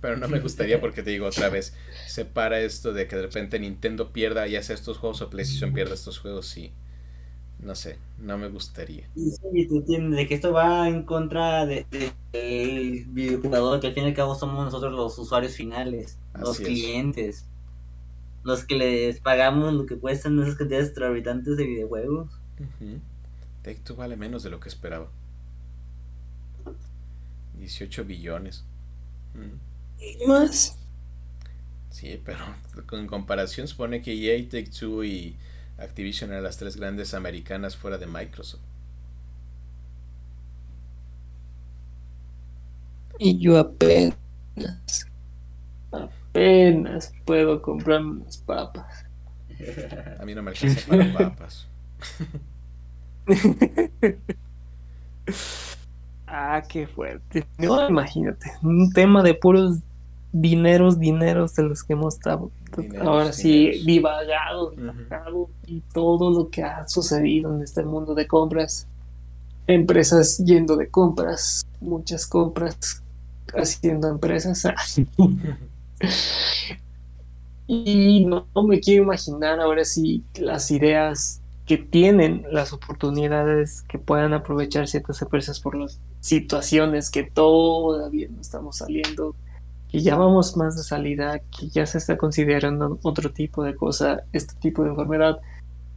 Pero no me gustaría porque te digo otra vez, separa esto de que de repente Nintendo pierda ya sea estos juegos o PlayStation pierda estos juegos, y No sé, no me gustaría. Y sí, tú entiendes de que esto va en contra del de, videojugador, que al fin y al cabo somos nosotros los usuarios finales, los clientes los que les pagamos lo que cuestan esas cantidades exorbitantes de videojuegos. Uh vale menos de lo que esperaba. 18 billones. ¿Y más? Sí, pero en comparación supone que EA, Take Two y Activision eran las tres grandes americanas fuera de Microsoft. Y yo apenas apenas puedo comprarme unas papas. A mí no me alcanza para papas. ah, qué fuerte. No, imagínate, un tema de puros dineros, dineros de los que hemos estado ahora sí divagado, divagado y todo lo que ha sucedido en este mundo de compras. Empresas yendo de compras, muchas compras haciendo empresas. Y no, me quiero imaginar ahora sí las ideas que tienen, las oportunidades que puedan aprovechar ciertas empresas por las situaciones que todavía no estamos saliendo, que ya vamos más de salida, que ya se está considerando otro tipo de cosa, este tipo de enfermedad.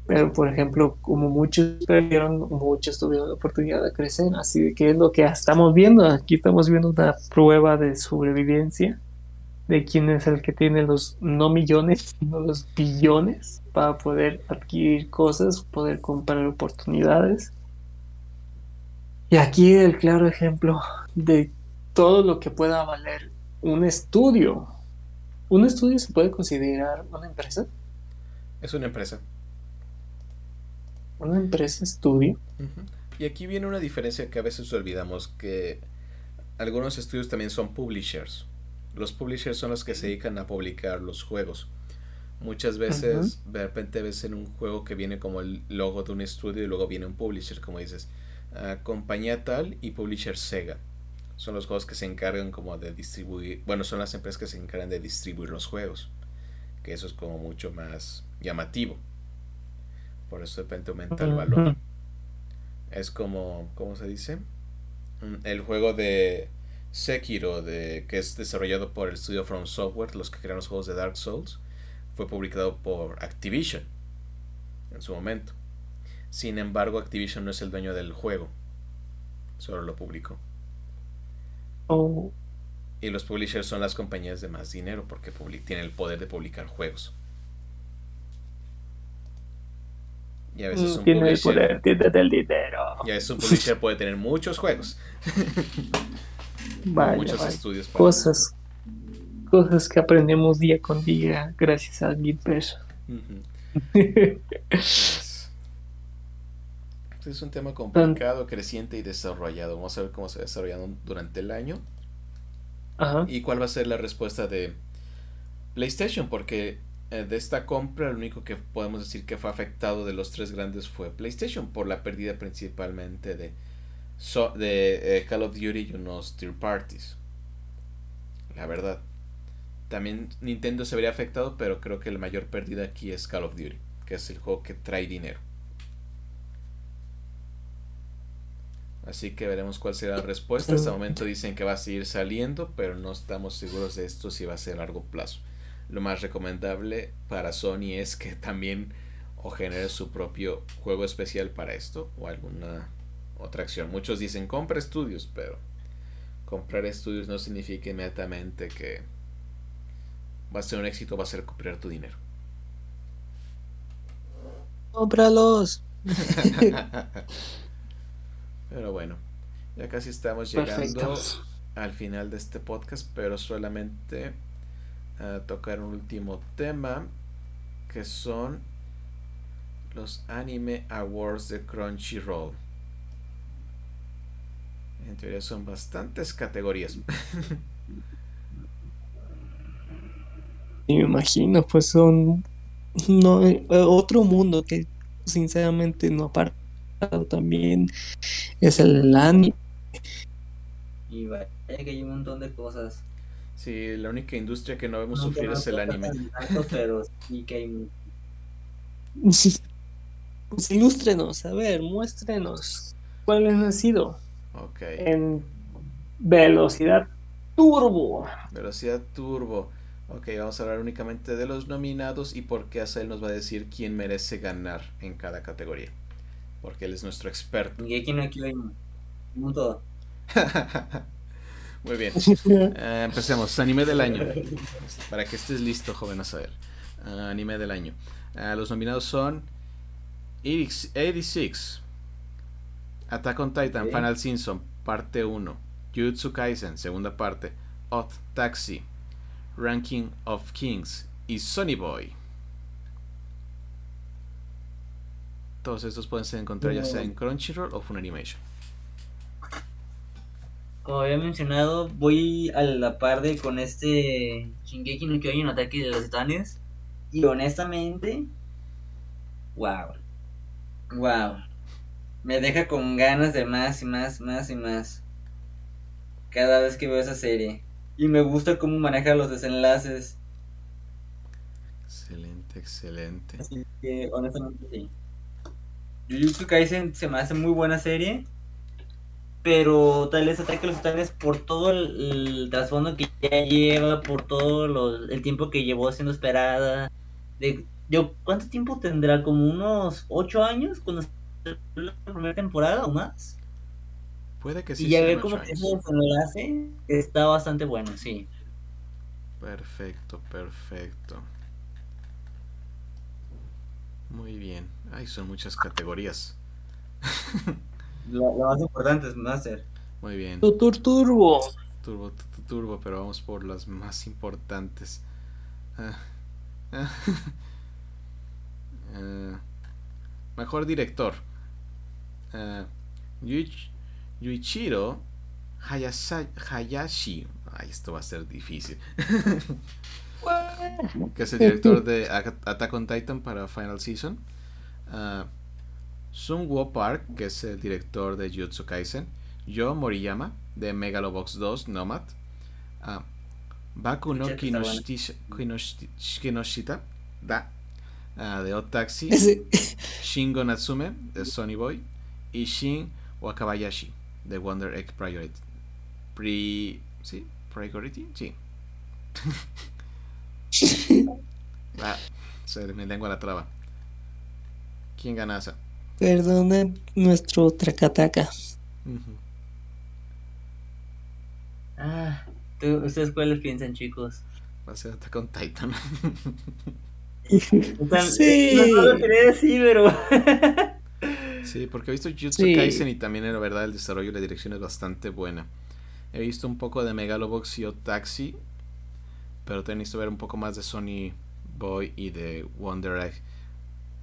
Pero, por ejemplo, como muchos perdieron, muchos tuvieron la oportunidad de crecer, así que es lo que estamos viendo. Aquí estamos viendo una prueba de sobrevivencia de quién es el que tiene los no millones, sino los billones para poder adquirir cosas, poder comprar oportunidades. Y aquí el claro ejemplo de todo lo que pueda valer un estudio. ¿Un estudio se puede considerar una empresa? Es una empresa. ¿Una empresa estudio? Y aquí viene una diferencia que a veces olvidamos, que algunos estudios también son publishers. Los publishers son los que se dedican a publicar los juegos. Muchas veces, de repente ves en un juego que viene como el logo de un estudio y luego viene un publisher, como dices, ah, compañía tal y publisher Sega. Son los juegos que se encargan como de distribuir, bueno, son las empresas que se encargan de distribuir los juegos. Que eso es como mucho más llamativo. Por eso de repente aumenta el valor. Es como, ¿cómo se dice? Mm, el juego de Sekiro, de, que es desarrollado por el estudio From Software, los que crean los juegos de Dark Souls, fue publicado por Activision en su momento. Sin embargo, Activision no es el dueño del juego, solo lo publicó. Oh. Y los publishers son las compañías de más dinero porque tienen el poder de publicar juegos. Y a veces mm, un tiene el poder, tiene el dinero. Y a veces un publisher puede tener muchos juegos. muchos estudios. cosas, cosas que aprendemos día con día gracias a Gitper. es un tema complicado, creciente y desarrollado. Vamos a ver cómo se va desarrollando durante el año. Ajá. Y cuál va a ser la respuesta de PlayStation, porque eh, de esta compra lo único que podemos decir que fue afectado de los tres grandes fue PlayStation por la pérdida principalmente de, de eh, Call of Duty y unos third parties. La verdad. También Nintendo se vería afectado, pero creo que la mayor pérdida aquí es Call of Duty, que es el juego que trae dinero. Así que veremos cuál será la respuesta. Hasta el momento dicen que va a seguir saliendo, pero no estamos seguros de esto si va a ser a largo plazo. Lo más recomendable para Sony es que también o genere su propio juego especial para esto o alguna otra acción. Muchos dicen compra estudios, pero comprar estudios no significa inmediatamente que va a ser un éxito, va a ser recuperar tu dinero. Cómpralos. Pero bueno, ya casi estamos llegando al final de este podcast, pero solamente a tocar un último tema que son los Anime Awards de Crunchyroll. En teoría son bastantes categorías. me imagino, pues son no, eh, otro mundo que sinceramente no también es el anime. Y vaya que hay un montón de cosas. Sí, la única industria que no vemos sufrir es el anime. pero sí que hay Pues ilústrenos, a ver, muéstrenos cuáles han sido. Ok. En velocidad turbo. Velocidad turbo. Ok, vamos a hablar únicamente de los nominados y por qué Asael nos va a decir quién merece ganar en cada categoría porque él es nuestro experto. Y aquí no hay un todo. Muy bien. Eh, empecemos. Anime del año. Para que estés listo, joven, a saber. Uh, anime del año. Uh, los nominados son 86, Attack on Titan, Final Simpson, parte 1, Jujutsu Kaisen, segunda parte, Odd Taxi, Ranking of Kings y Sonny Boy. Todos estos pueden ser encontrados ya sea en Crunchyroll o Funimation. Como había mencionado, voy a la par de con este Shingeki no Kyojin Ataque de los Titanes. Y honestamente, wow. Wow. Me deja con ganas de más y más, más y más. Cada vez que veo esa serie. Y me gusta cómo maneja los desenlaces. Excelente, excelente. Así que honestamente sí. Jujutsu Kaisen se me hace muy buena serie. Pero tal vez Ataque a los Titanes por todo el, trasfondo que ya lleva, por todo el tiempo que llevó siendo esperada. De, yo, ¿Cuánto tiempo tendrá? ¿Como unos 8 años cuando la primera temporada o más? Puede que sí. Y ya ver cómo lo hace está bastante bueno, sí. Perfecto, perfecto. Muy bien. Ay, son muchas categorías. Lo, más importante es Master. Muy bien. Tutur Turbo. Turbo, turbo, pero vamos por las más importantes. Ah, ah. Ah, mejor director. Yuichiro Hayashi. Ay, esto va a ser difícil. que es el director de Attack on Titan para Final Season. Uh, Sun Wo Park, que es el director de Jutsu Kaisen. Yo Moriyama, de Megalobox 2, Nomad. Uh, Baku no Kinoshita, da, uh, de Otaxi. Shingo Natsume, de Sony Boy. Y Shin Wakabayashi, de Wonder Egg Priority. Pri, ¿Sí? Priority? Sí. ah, se me lengua la traba. ¿Quién gana esa? Perdona nuestro tracataca. Ah, ¿ustedes cuáles piensan, chicos? Va a ser hasta con Titan. sí. No, lo quería decir, pero. sí, porque he visto Jutsu Kaisen y también, en la verdad, el desarrollo y la dirección es bastante buena. He visto un poco de Megalobox y Otaxi, pero también he visto ver un poco más de Sony Boy y de Wonder Egg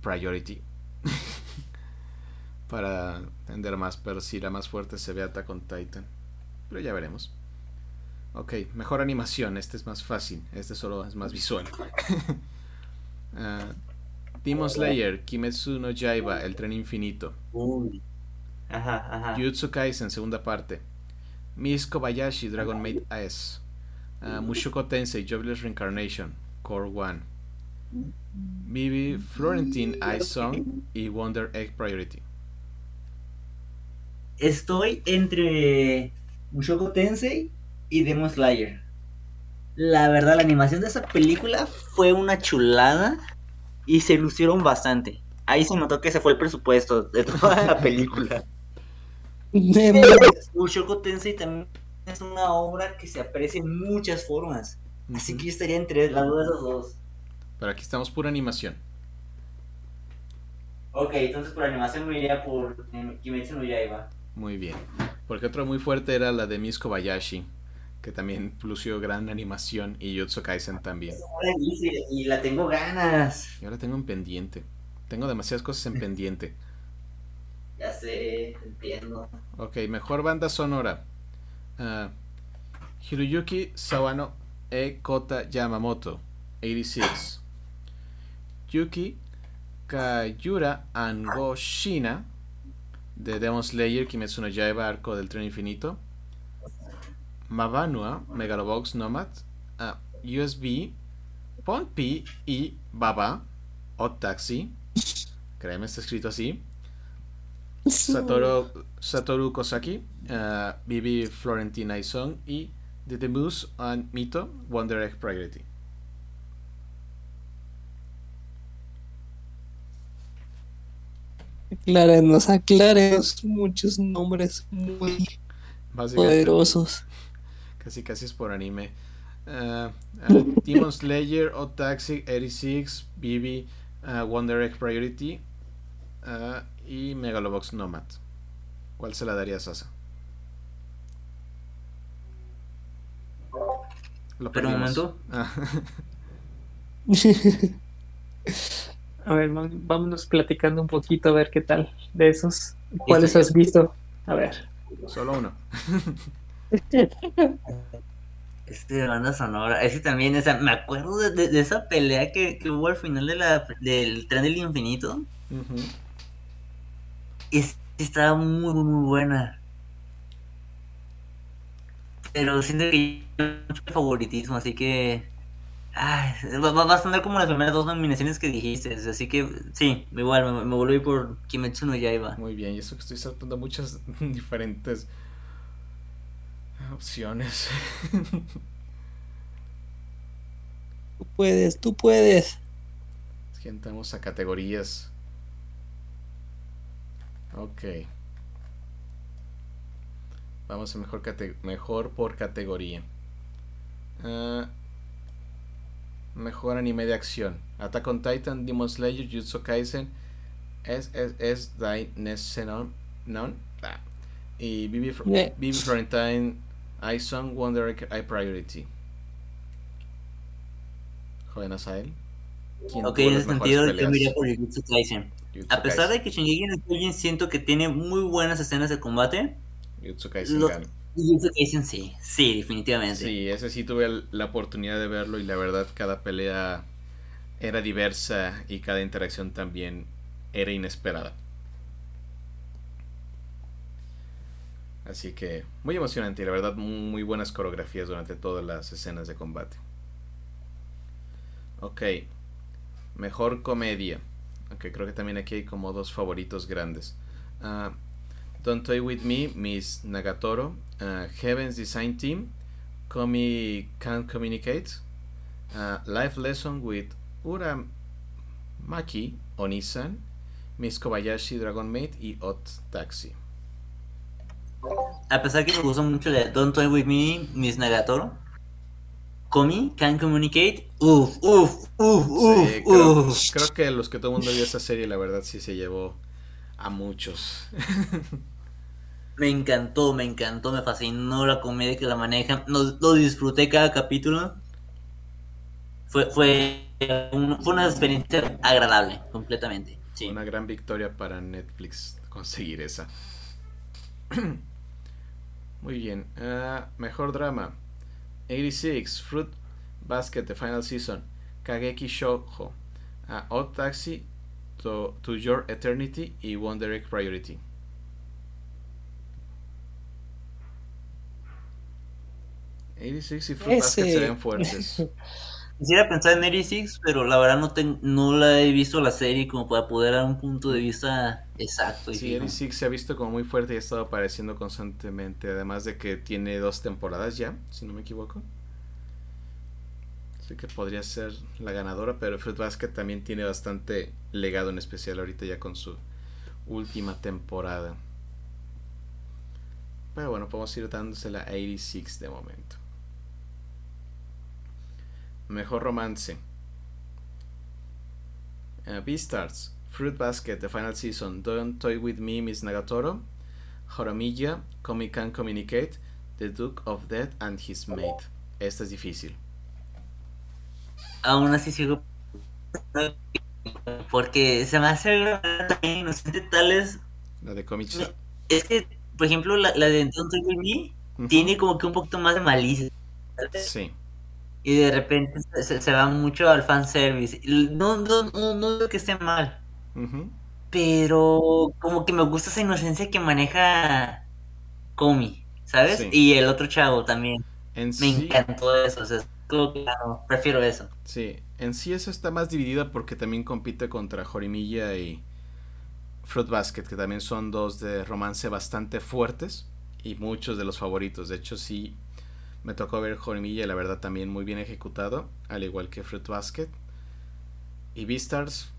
Priority. para entender más, pero si la más fuerte se ve Attack on Titan. Pero ya veremos. Ok, mejor animación, este es más fácil, este solo es más visual. uh, Demon Slayer, Kimetsu no Yaiba, El Tren Infinito. Uy. Ajá, ajá. Jujutsu Kaisen, segunda parte. Miss Kobayashi, Dragon Maid AS. Uh, Mushoku Tensei, Jobless Reincarnation, Core 1. Bibi Florentine Ice Song y Wonder Egg Priority. Estoy entre Mushoku Tensei y Demon Slayer. La verdad, la animación de esa película fue una chulada y se lucieron bastante. Ahí se notó que se fue el presupuesto de toda la película. Mushoku Tensei también es una obra que se aprecia en muchas formas. Así que yo estaría entre las de esos dos. Pero aquí estamos por animación. Ok, entonces por animación me iría por Kimetsu no Yaiba. Muy bien. Porque otra muy fuerte era la de Miss Kobayashi, que también lució gran animación, y Yotsu Kaisen también. Y la tengo ganas. Y ahora tengo en pendiente. Tengo demasiadas cosas en pendiente. Ya sé, entiendo. Ok, mejor banda sonora. Uh, Hiroyuki Sawano e Kota Yamamoto, 86. Yuki Kayura Angoshina de Demon Slayer Kimetsu no Yaiba Arco del Tren Infinito Mabanua Megalobox Nomad uh, USB Ponpi y Baba Hot Taxi. Créeme está escrito así. Satoru, Satoru Kosaki uh, Bibi Florentina Ison y The, The Moose and Mito Wonder Egg Priority Aclárenos, aclárenos muchos nombres muy poderosos. Casi, casi es por anime. Uh, uh, Demon Slayer, Otaxi, 86, BB, uh, Wonder Egg Priority uh, y Megalobox Nomad. ¿Cuál se la daría a Sasa? Lo Pero un momento. A ver, vámonos platicando un poquito a ver qué tal de esos. ¿Cuáles has visto? A ver. Solo uno. este de banda sonora, ese también, esa, me acuerdo de, esa pelea que, hubo al final de la, del tren del infinito. estaba muy, muy buena. Pero siento que hay mucho favoritismo, así que Ay, va, a tener como las primeras dos nominaciones que dijiste, así que sí, igual me, me volví por Kimetsu no Yaiba. Muy bien, y eso que estoy saltando muchas diferentes opciones. Tú puedes, tú puedes. Es que entramos a categorías. Ok. Vamos a mejor, mejor por categoría. Uh, Mejor anime de acción. Attack on Titan, Demon Slayer, Jutsu Kaisen, SSS Dainesenon, non, ah. y Bibi, yeah. Bibi Florentine, Song Wonder I Priority. Joven Asael. Ok, en ese sentido yo miraría por Jutsu Kaisen. A pesar de que Shingeki no Kyojin siento que tiene muy buenas escenas de combate, Jutsu Kaisen sí, sí, definitivamente. Sí, ese sí tuve la oportunidad de verlo y la verdad cada pelea era diversa y cada interacción también era inesperada. Así que muy emocionante y la verdad muy buenas coreografías durante todas las escenas de combate. Ok, mejor comedia. Ok, creo que también aquí hay como dos favoritos grandes. Uh, Don't Toy With Me, Miss Nagatoro, uh, Heaven's Design Team, Komi Can't Communicate, uh, Life Lesson with Ura Maki, Onisan, Miss Kobayashi, Dragon Maid y Hot Taxi. A pesar que me gustó mucho de Don't Toy With Me, Miss Nagatoro, Komi Can't Communicate, uff, uff, uff, uff, creo, creo que los que todo el mundo vio esa serie, la verdad sí se llevó a muchos. me encantó, me encantó, me fascinó la comedia que la manejan. lo disfruté cada capítulo. Fue, fue, una experiencia agradable, completamente. Una gran victoria para Netflix conseguir esa. Muy bien. Uh, mejor drama. 86, Fruit Basket, The Final Season. Kageki Shoujo. Uh, Taxi, to, to Your Eternity y Wonder Egg Priority. Y Fruit Basket se ven fuertes. Quisiera pensar en 86, pero la verdad no, no la he visto la serie como para poder dar un punto de vista exacto. sí, 86 se ha visto como muy fuerte y ha estado apareciendo constantemente. Además de que tiene dos temporadas ya, si no me equivoco. Así que podría ser la ganadora, pero Fruit Basket también tiene bastante legado, en especial ahorita ya con su última temporada. Pero bueno, podemos ir dándosela a 86 de momento. Mejor romance. Uh, Beastars, Fruit Basket, The Final Season, Don't Toy With Me, Miss Nagatoro, Horimiya, Comic Can Communicate, The Duke of Death and His Mate. Esta es difícil. Aún así sigo porque se me hace también inocente tales la de Comic es que por ejemplo la, la de Don't Toy With Me tiene como que un poquito más de malicia sí y de repente se, va mucho al fanservice. No, no, no, no digo que esté mal. Pero como que me gusta esa inocencia que maneja Comi, ¿sabes? Y el otro chavo también. me encantó eso. O sea, prefiero eso. Sí, en sí eso está más dividida porque también compite contra Jorimilla y Fruit Basket, que también son dos de romance bastante fuertes y muchos de los favoritos. De hecho, sí, me tocó ver Jorimilla, la verdad también muy bien ejecutado, al igual que Fruit Basket. Y Beastars,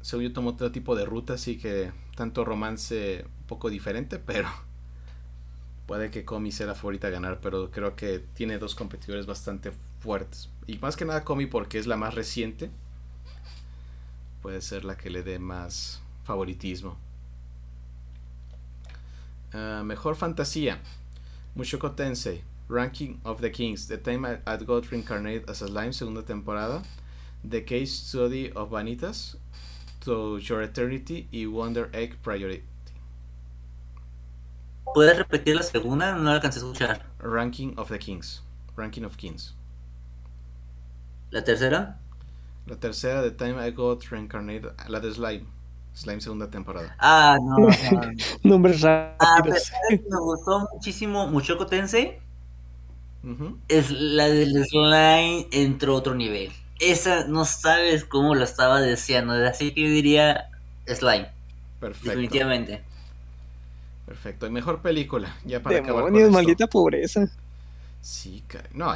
según yo, tomó otro tipo de ruta, así que tanto romance un poco diferente, pero puede que Comi sea la favorita a ganar, pero creo que tiene dos competidores bastante fuertes. Y más que nada Comi porque es la más reciente, puede ser la que le dé más favoritismo. Ah, mejor fantasía. Mushoku Tensei. Ranking of the Kings, The Time I Got Reincarnated as a Slime, segunda temporada, The Case Study of Vanitas, To Your Eternity y Wonder Egg Priority. ¿Puedes repetir la segunda? No la alcancé a escuchar. Ranking of the Kings. Ranking of Kings. ¿La tercera? La tercera, The Time I Got Reincarnated, la de Slime. Slime segunda temporada. Ah, no. no. Nombres raros. Ah, me gustó muchísimo Muchoco Tensei es la del slime entró otro nivel. Esa no sabes cómo lo estaba deseando. Así que yo diría slime. Perfecto. Definitivamente. Perfecto. Y mejor película. Ya para Demonios, acabar maldita pobreza. Sí, no,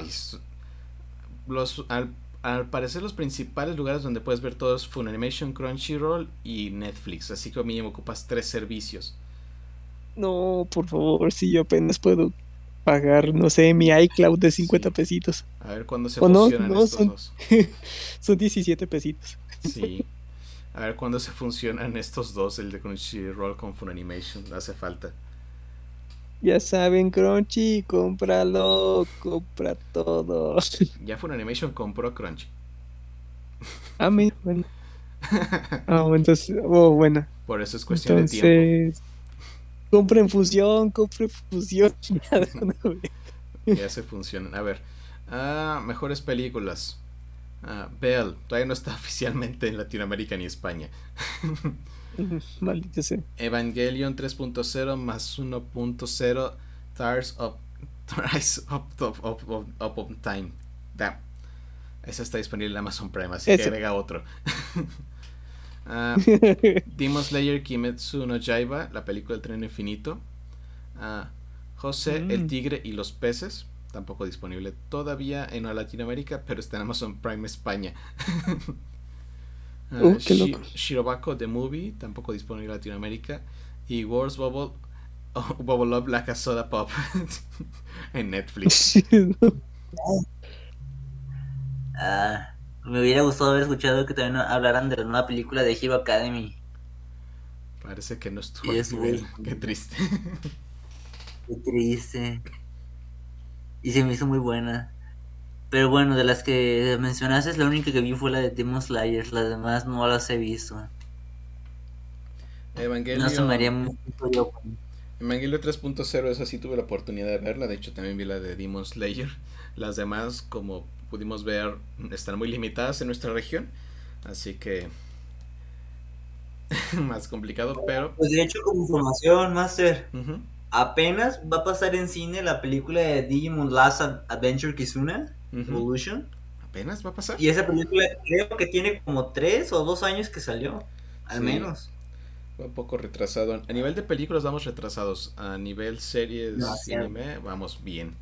los, al, parecer los principales lugares donde puedes ver todo es Funimation, Crunchyroll y Netflix. Así que a mí me ocupas tres servicios. No, por favor, si yo apenas puedo pagar, no sé, mi iCloud de 50 pesitos. A ver cuándo se funcionan estos son, dos. son 17 pesitos. Sí. A ver cuándo se funcionan estos dos, el de Crunchyroll con Funimation, hace falta. Ya saben, Crunchy, cómpralo, compra todo. Ya Funimation compró Crunchy. Ah, bueno. Ah, entonces, oh, bueno. Por eso es cuestión de tiempo. Compren fusión, compren fusión. ya se funcionan. A ver. Ah, mejores películas. Ah, Bell. Todavía no está oficialmente en Latinoamérica ni España. Maldito sea. Evangelion 3.0 más 1.0 Tars of, Tars of, of, of, Time. Damn. Esa está disponible en Amazon Prime, así que agrega otro. Uh, Demon Slayer Kimetsu no Jaiba, la película del tren infinito. Uh, José, el mm. tigre y los peces, tampoco disponible todavía en Latinoamérica, pero está en Amazon Prime España. uh, Shirobako The Movie, tampoco disponible en Latinoamérica. Y Wars Bubble, oh, Bubble Up Black Soda Pop en Netflix. ah me hubiera gustado haber escuchado que también hablaran de la nueva película de Hero Academy. Parece que no estuvo nivel. Qué triste. Qué triste. Y se me hizo muy buena. Pero bueno, de las que mencionaste, la única que vi fue la de Demon Slayer. Las demás no las he visto. Evangelio. No se me haría muy Evangelio 3.0, esa sí tuve la oportunidad de verla. De hecho, también vi la de Demon Slayer. Las demás, como pudimos ver, están muy limitadas en nuestra región. Así que. más complicado, pero. Pues de hecho, como información, Master. Apenas va a pasar en cine la película de Digimon Last Adventure Kizuna Evolution. Apenas va a pasar. Y esa película creo que tiene como tres o dos años que salió. Al menos un poco retrasado. A nivel de películas vamos retrasados. A nivel series y anime vamos bien.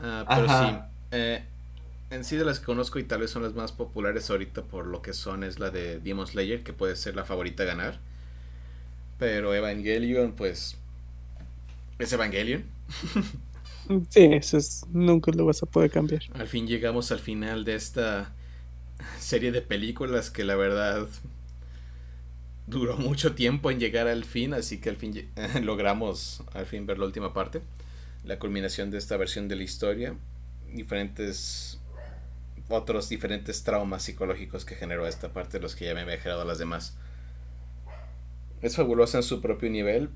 Ah, pero sí. Eh, en sí de las que conozco y tal vez son las más populares ahorita por lo que son es la de Demon Slayer, que puede ser la favorita a ganar. Pero Evangelion, pues... Es Evangelion. sí, eso es, nunca lo vas a poder cambiar. Al fin llegamos al final de esta serie de películas que la verdad duró mucho tiempo en llegar al fin, así que al fin logramos al fin ver la última parte, la culminación de esta versión de la historia, diferentes otros diferentes traumas psicológicos que generó esta parte, los que ya me había generado las demás. Es fabulosa en su propio nivel,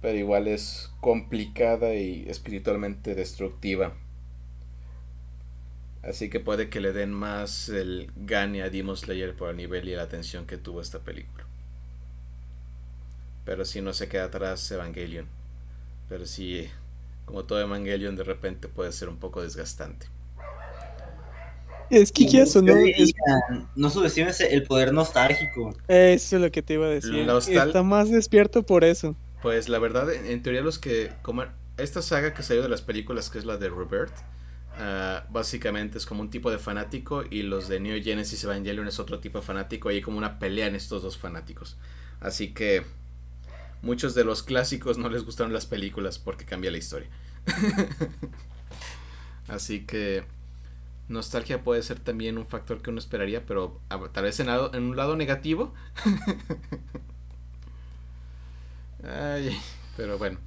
pero igual es complicada y espiritualmente destructiva. Así que puede que le den más el gane a Demon Slayer por el nivel y la atención que tuvo esta película. Pero si no se queda atrás Evangelion. Pero sí, como todo Evangelion de repente puede ser un poco desgastante. Es que ya sonó. No subestimes el poder nostálgico. Eso es lo que te iba a decir. Está más despierto por eso. Pues la verdad, en, teoría, los que. Como esta saga que salió de las películas, que es la de Rebirth, ah, básicamente es como un tipo de fanático. Y los de Neo Genesis Evangelion es otro tipo de fanático. Y hay como una pelea en estos dos fanáticos. Así que muchos de los clásicos no les gustaron las películas porque cambia la historia. Así que nostalgia puede ser también un factor que uno esperaría, pero tal vez en, un lado negativo. pero bueno,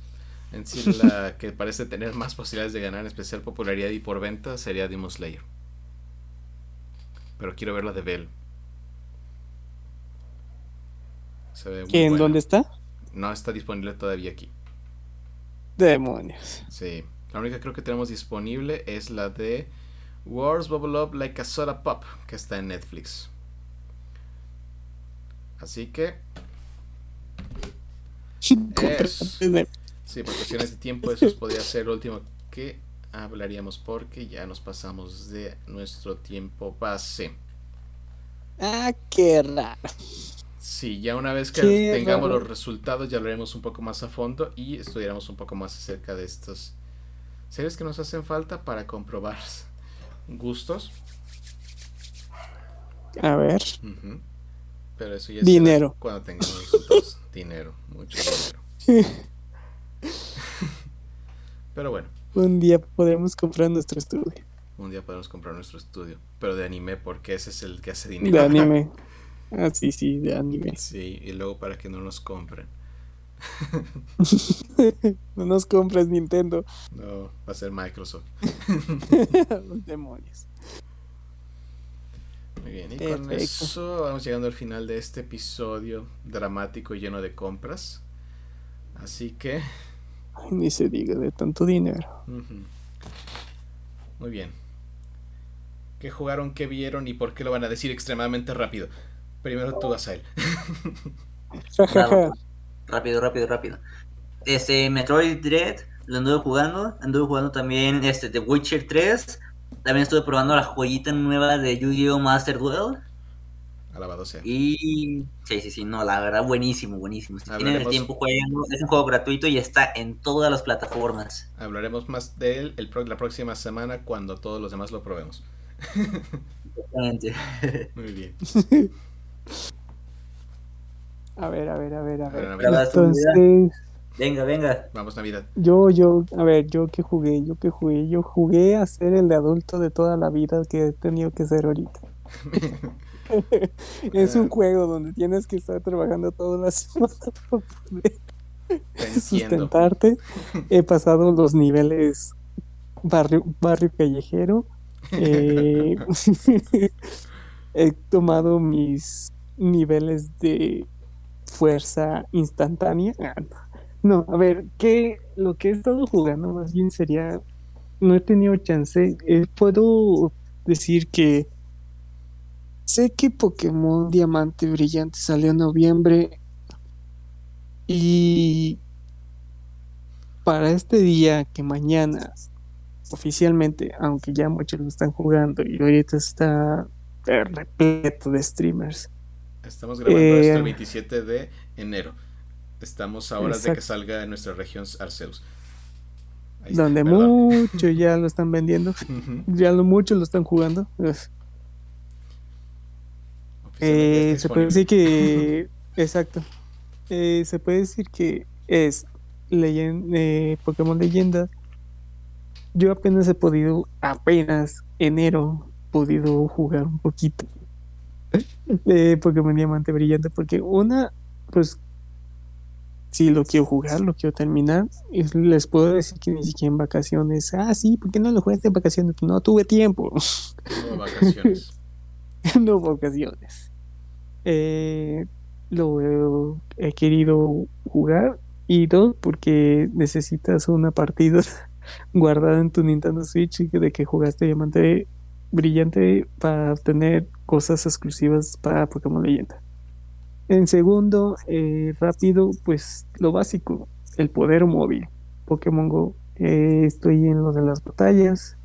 en sí la que parece tener más posibilidades de ganar, en especial popularidad y por venta, sería Demon Slayer. Pero quiero ver la de Bell. ¿En dónde está? no está disponible todavía aquí. Demonios. Sí. La única creo que tenemos disponible es la de Wars Bubble Up Like a Soda Pop, que está en Netflix. Así que. sí, por cuestiones de tiempo, eso podría ser lo último que hablaríamos, porque ya nos pasamos de nuestro tiempo base. Ah, qué raro. Sí, ya una vez que tengamos los resultados ya hablaremos un poco más a fondo y estudiaremos un poco más acerca de estos series que nos hacen falta para comprobar gustos. A ver. Pero eso ya dinero. cuando tengamos dinero, mucho dinero. pero bueno. Un día podremos comprar nuestro estudio. Un día podemos comprar nuestro estudio, pero de anime porque ese es el que hace dinero. De anime. Ah, sí, sí, de anime. Sí, y luego para que no nos compren. no nos compres Nintendo. No, va a ser Microsoft. Demonios. Muy bien, y con eso vamos llegando al final de este episodio dramático y lleno de compras. Así que. ni se diga de tanto dinero. Muy bien. ¿Qué jugaron, qué vieron y por qué lo van a decir extremadamente rápido? Primero tú, Asael. rápido, rápido, rápido. Este, Metroid Dread, lo anduve jugando. Anduve jugando también este, The Witcher 3. También estuve probando la joyita nueva de Yu-Gi-Oh! Master Duel. Alabado sea. Y. Sí, sí, sí, no, la verdad, buenísimo, buenísimo. Si tienen el tiempo, jugando, Es un juego gratuito y está en todas las plataformas. Hablaremos más de él el la próxima semana cuando todos los demás lo probemos. Exactamente. Muy bien. A ver, a ver, a ver, a ver. Entonces, venga, venga. Vamos Navidad. Yo, yo, a ver, yo que jugué, yo que jugué, yo jugué a ser el de adulto de toda la vida que he tenido que ser ahorita. es un juego donde tienes que estar trabajando todas las semanas para poder sustentarte. He pasado los niveles barrio, barrio callejero. Eh, he tomado mis niveles de fuerza instantánea. Ah, no, a ver, ¿qué lo que he estado jugando más bien sería no he tenido chance. Eh, puedo decir que sé que Pokémon Diamante Brillante salió en noviembre y para este día que mañana oficialmente, aunque ya muchos lo están jugando y ahorita está repleto de streamers. Estamos grabando esto el 27 eh, de enero. Estamos a horas de que salga en nuestra región Arceus. Donde mucho ya lo están vendiendo, ya lo mucho lo están jugando. Eh, se puede decir que, exacto, eh, se puede decir que es leyenda, eh, Pokémon Leyenda. Yo apenas he podido, apenas enero, podido jugar un poquito de Pokémon Diamante Brillante, porque una, pues si lo quiero jugar, lo quiero terminar. Y les puedo decir que ni siquiera en vacaciones. Ah, sí, ¿por qué no lo jugaste en vacaciones? No tuve tiempo. No vacaciones. no vacaciones. Eh, lo he querido jugar. Y dos, porque necesitas una partida guardada en tu Nintendo Switch de que jugaste Diamante Brillante para obtener cosas exclusivas para Pokémon Leyenda. En segundo, eh, rápido, pues lo básico, el poder móvil. Pokémon Go. Eh, estoy en lo de las batallas.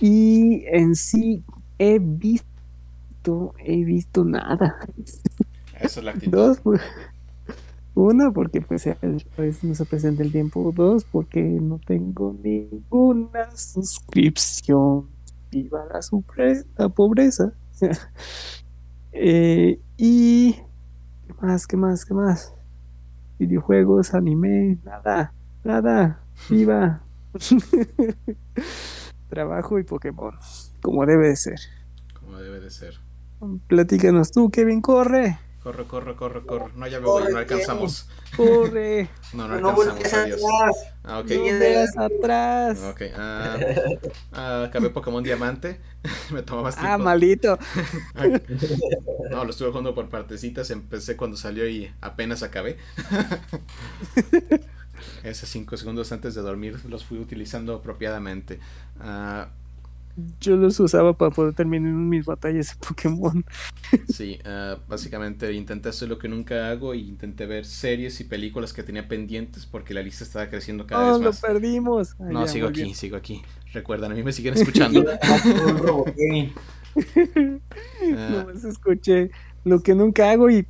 Y en sí he visto, he visto nada. Esa es la actitud. Dos, una, porque pues, pues, no se presenta el tiempo. Dos, porque no tengo ninguna suscripción. Viva la, la pobreza. eh, y ¿Qué más? ¿Qué más? ¿Qué más? Videojuegos, anime, nada, nada, viva. Trabajo y Pokémon, como debe de ser. Como debe de ser. Platícanos tú, Kevin, corre. Corre, corre, corre, corre. No, ya me voy, no alcanzamos. Corre. no, no alcanzamos. Adiós. Ah, ok. No atrás. Ok. Ah, ah, acabé Pokémon Diamante. me tomó más ah, tiempo. Ah, maldito. no, lo estuve jugando por partecitas. Empecé cuando salió y apenas acabé. Esos cinco segundos antes de dormir los fui utilizando apropiadamente. Uh, yo los usaba para poder terminar mis batallas de Pokémon. Sí, uh, básicamente intenté hacer lo que nunca hago y intenté ver series y películas que tenía pendientes porque la lista estaba creciendo cada vez más. lo perdimos! no, sigo aquí, sigo aquí. Recuerdan, a mí me siguen escuchando. no más escuché lo que nunca hago y...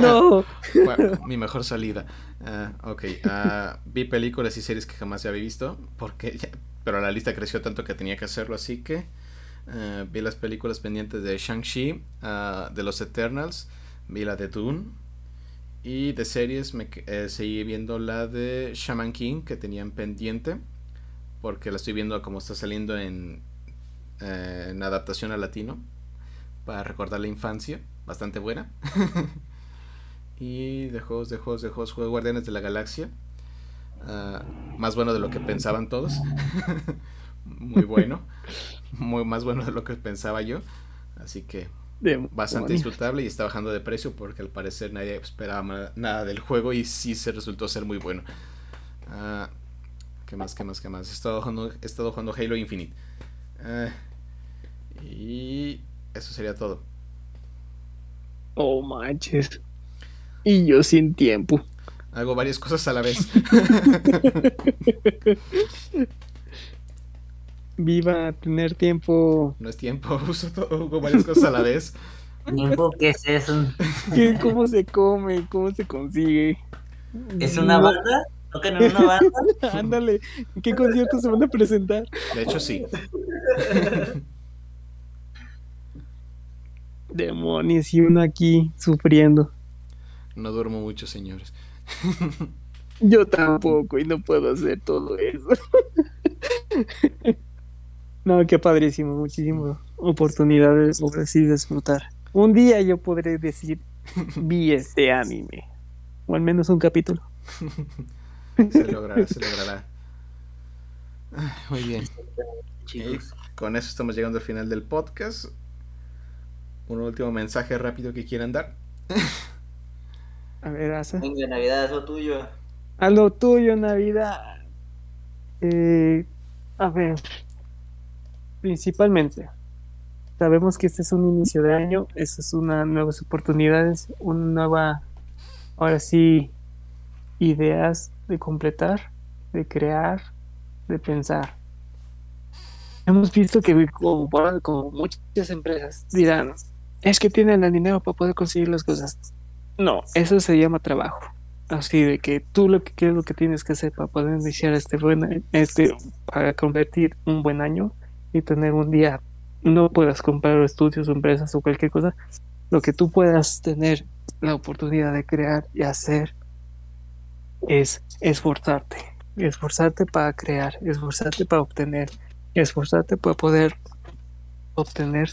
No. mi mejor salida. Uh, ok, uh, vi películas y series que jamás había visto porque ya, pero la lista creció tanto que tenía que hacerlo, así que eh, vi las películas pendientes de Shang-Chi, ah, de los Eternals, vi la de Dune y de series me eh, seguí viendo la de Shaman King que tenían pendiente porque la estoy viendo como está saliendo en, eh, adaptación al latino para recordar la infancia, bastante buena. y de juegos, de juegos, de juegos, juego Guardianes de la Galaxia Ah, más bueno de lo que pensaban todos. Muy bueno. Muy más bueno de lo que pensaba yo. Así que bastante disfrutable y está bajando de precio porque al parecer nadie esperaba nada del juego y sí se resultó ser muy bueno. Uh, ¿Qué más? ¿Qué más? ¿Qué más? He estado jugando, he estado jugando Halo Infinite. Ah, y eso sería todo. Oh manches. Y yo sin tiempo. Hago varias cosas a la vez. Viva tener tiempo. No es tiempo, uso todo, hago varias cosas a la vez. ¿Tiempo qué es eso? ¿Cómo se come? ¿Cómo se consigue? ¿Es una banda? ¿Tocan en una banda? Ándale, ¿en qué concierto se van a presentar? De hecho, sí. Demonios, y uno aquí sufriendo. No duermo mucho, señores. Yo tampoco y no puedo hacer todo eso. no, qué padrísimo, muchísimas oportunidades por así disfrutar. Un día yo podré decir, vi este anime, o al menos un capítulo. se logrará, se logrará. Muy bien. con eso estamos llegando al final del podcast. Un último mensaje rápido que quieran dar. A ver, Asa. Venga, Navidad, es lo tuyo. A lo tuyo, Navidad. Eh, a ver, principalmente, sabemos que este es un inicio de año, estas es una nuevas oportunidades, una nueva, ahora sí, ideas de completar, de crear, de pensar. Hemos visto que como, como muchas empresas dirán, es que tienen el dinero para poder conseguir las cosas. No, eso se llama trabajo. Así de que tú lo que quieres, lo que tienes que hacer para poder iniciar este buen, este, para convertir un buen año y tener un día, no puedas comprar estudios empresas o cualquier cosa, lo que tú puedas tener la oportunidad de crear y hacer es esforzarte, esforzarte para crear, esforzarte para obtener, esforzarte para poder obtener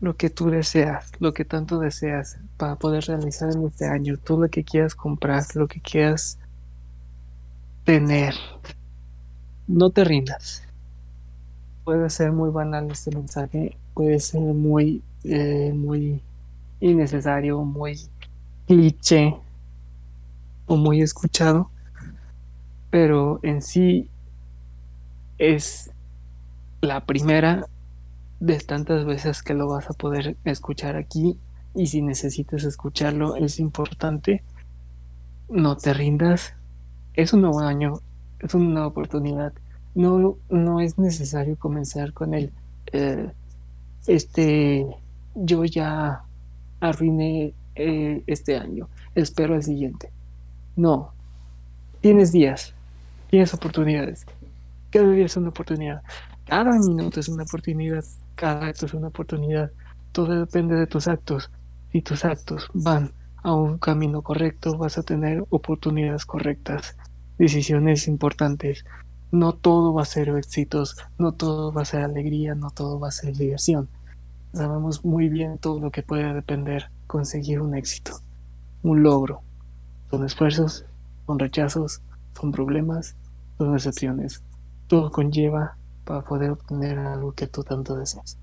lo que tú deseas, lo que tanto deseas para poder realizar en este año, tú lo que quieras comprar, lo que quieras tener. No te rindas. Puede ser muy banal este mensaje, puede ser muy, eh, muy innecesario, muy cliché o muy escuchado, pero en sí es la primera de tantas veces que lo vas a poder escuchar aquí y si necesitas escucharlo es importante no te rindas. Es un nuevo año es una nueva oportunidad. No no es necesario comenzar con el eh, este yo ya arruiné eh, este año espero el siguiente. No. Tienes días tienes oportunidades. Cada día es una oportunidad cada minuto es una oportunidad cada acto es una oportunidad. Todo depende de tus actos. Si tus actos van a un camino correcto, vas a tener oportunidades correctas, decisiones importantes. No todo va a ser éxitos, no todo va a ser alegría, no todo va a ser diversión. Sabemos muy bien todo lo que puede depender conseguir un éxito, un logro. Son esfuerzos, son rechazos, son problemas, son decepciones. Todo conlleva para poder obtener algo que tú tanto deseas.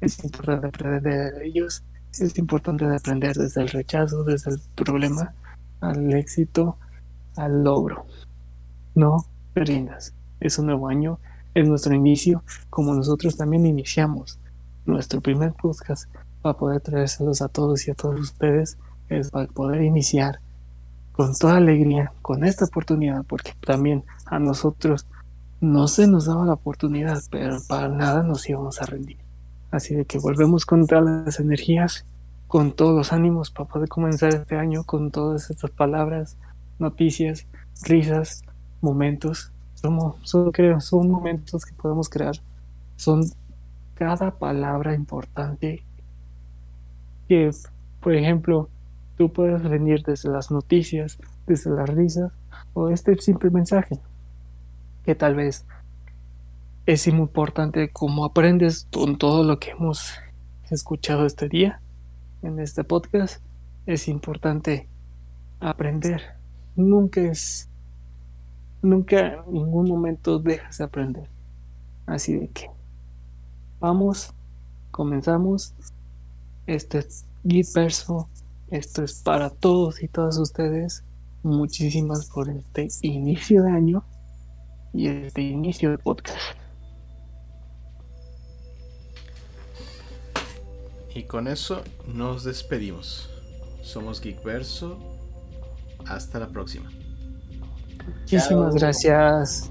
Es importante aprender de ellos, es importante aprender desde el rechazo, desde el problema, al éxito, al logro. No te rindas. Es un nuevo año, es nuestro inicio, como nosotros también iniciamos nuestro primer podcast para poder traérselos a todos y a todos ustedes, es para poder iniciar con toda alegría, con esta oportunidad, porque también a nosotros no se nos daba la oportunidad, pero para nada nos íbamos a rendir. Así de que volvemos con todas las energías, con todos los ánimos para poder comenzar este año con todas estas palabras, noticias, risas, momentos. Son momentos que podemos crear. Son cada palabra importante que, por ejemplo, tú puedes venir desde las noticias, desde las risas o este simple mensaje que tal vez es importante como aprendes con todo lo que hemos escuchado este día en este podcast. Es importante aprender. Nunca es, nunca en ningún momento dejas de aprender. Así de que vamos, comenzamos. Este es Git Verso. Esto es para todos y todas ustedes. Muchísimas por este inicio de año y este inicio del podcast. Y con eso nos despedimos. Somos Geekverso. Hasta la próxima. Muchísimas gracias.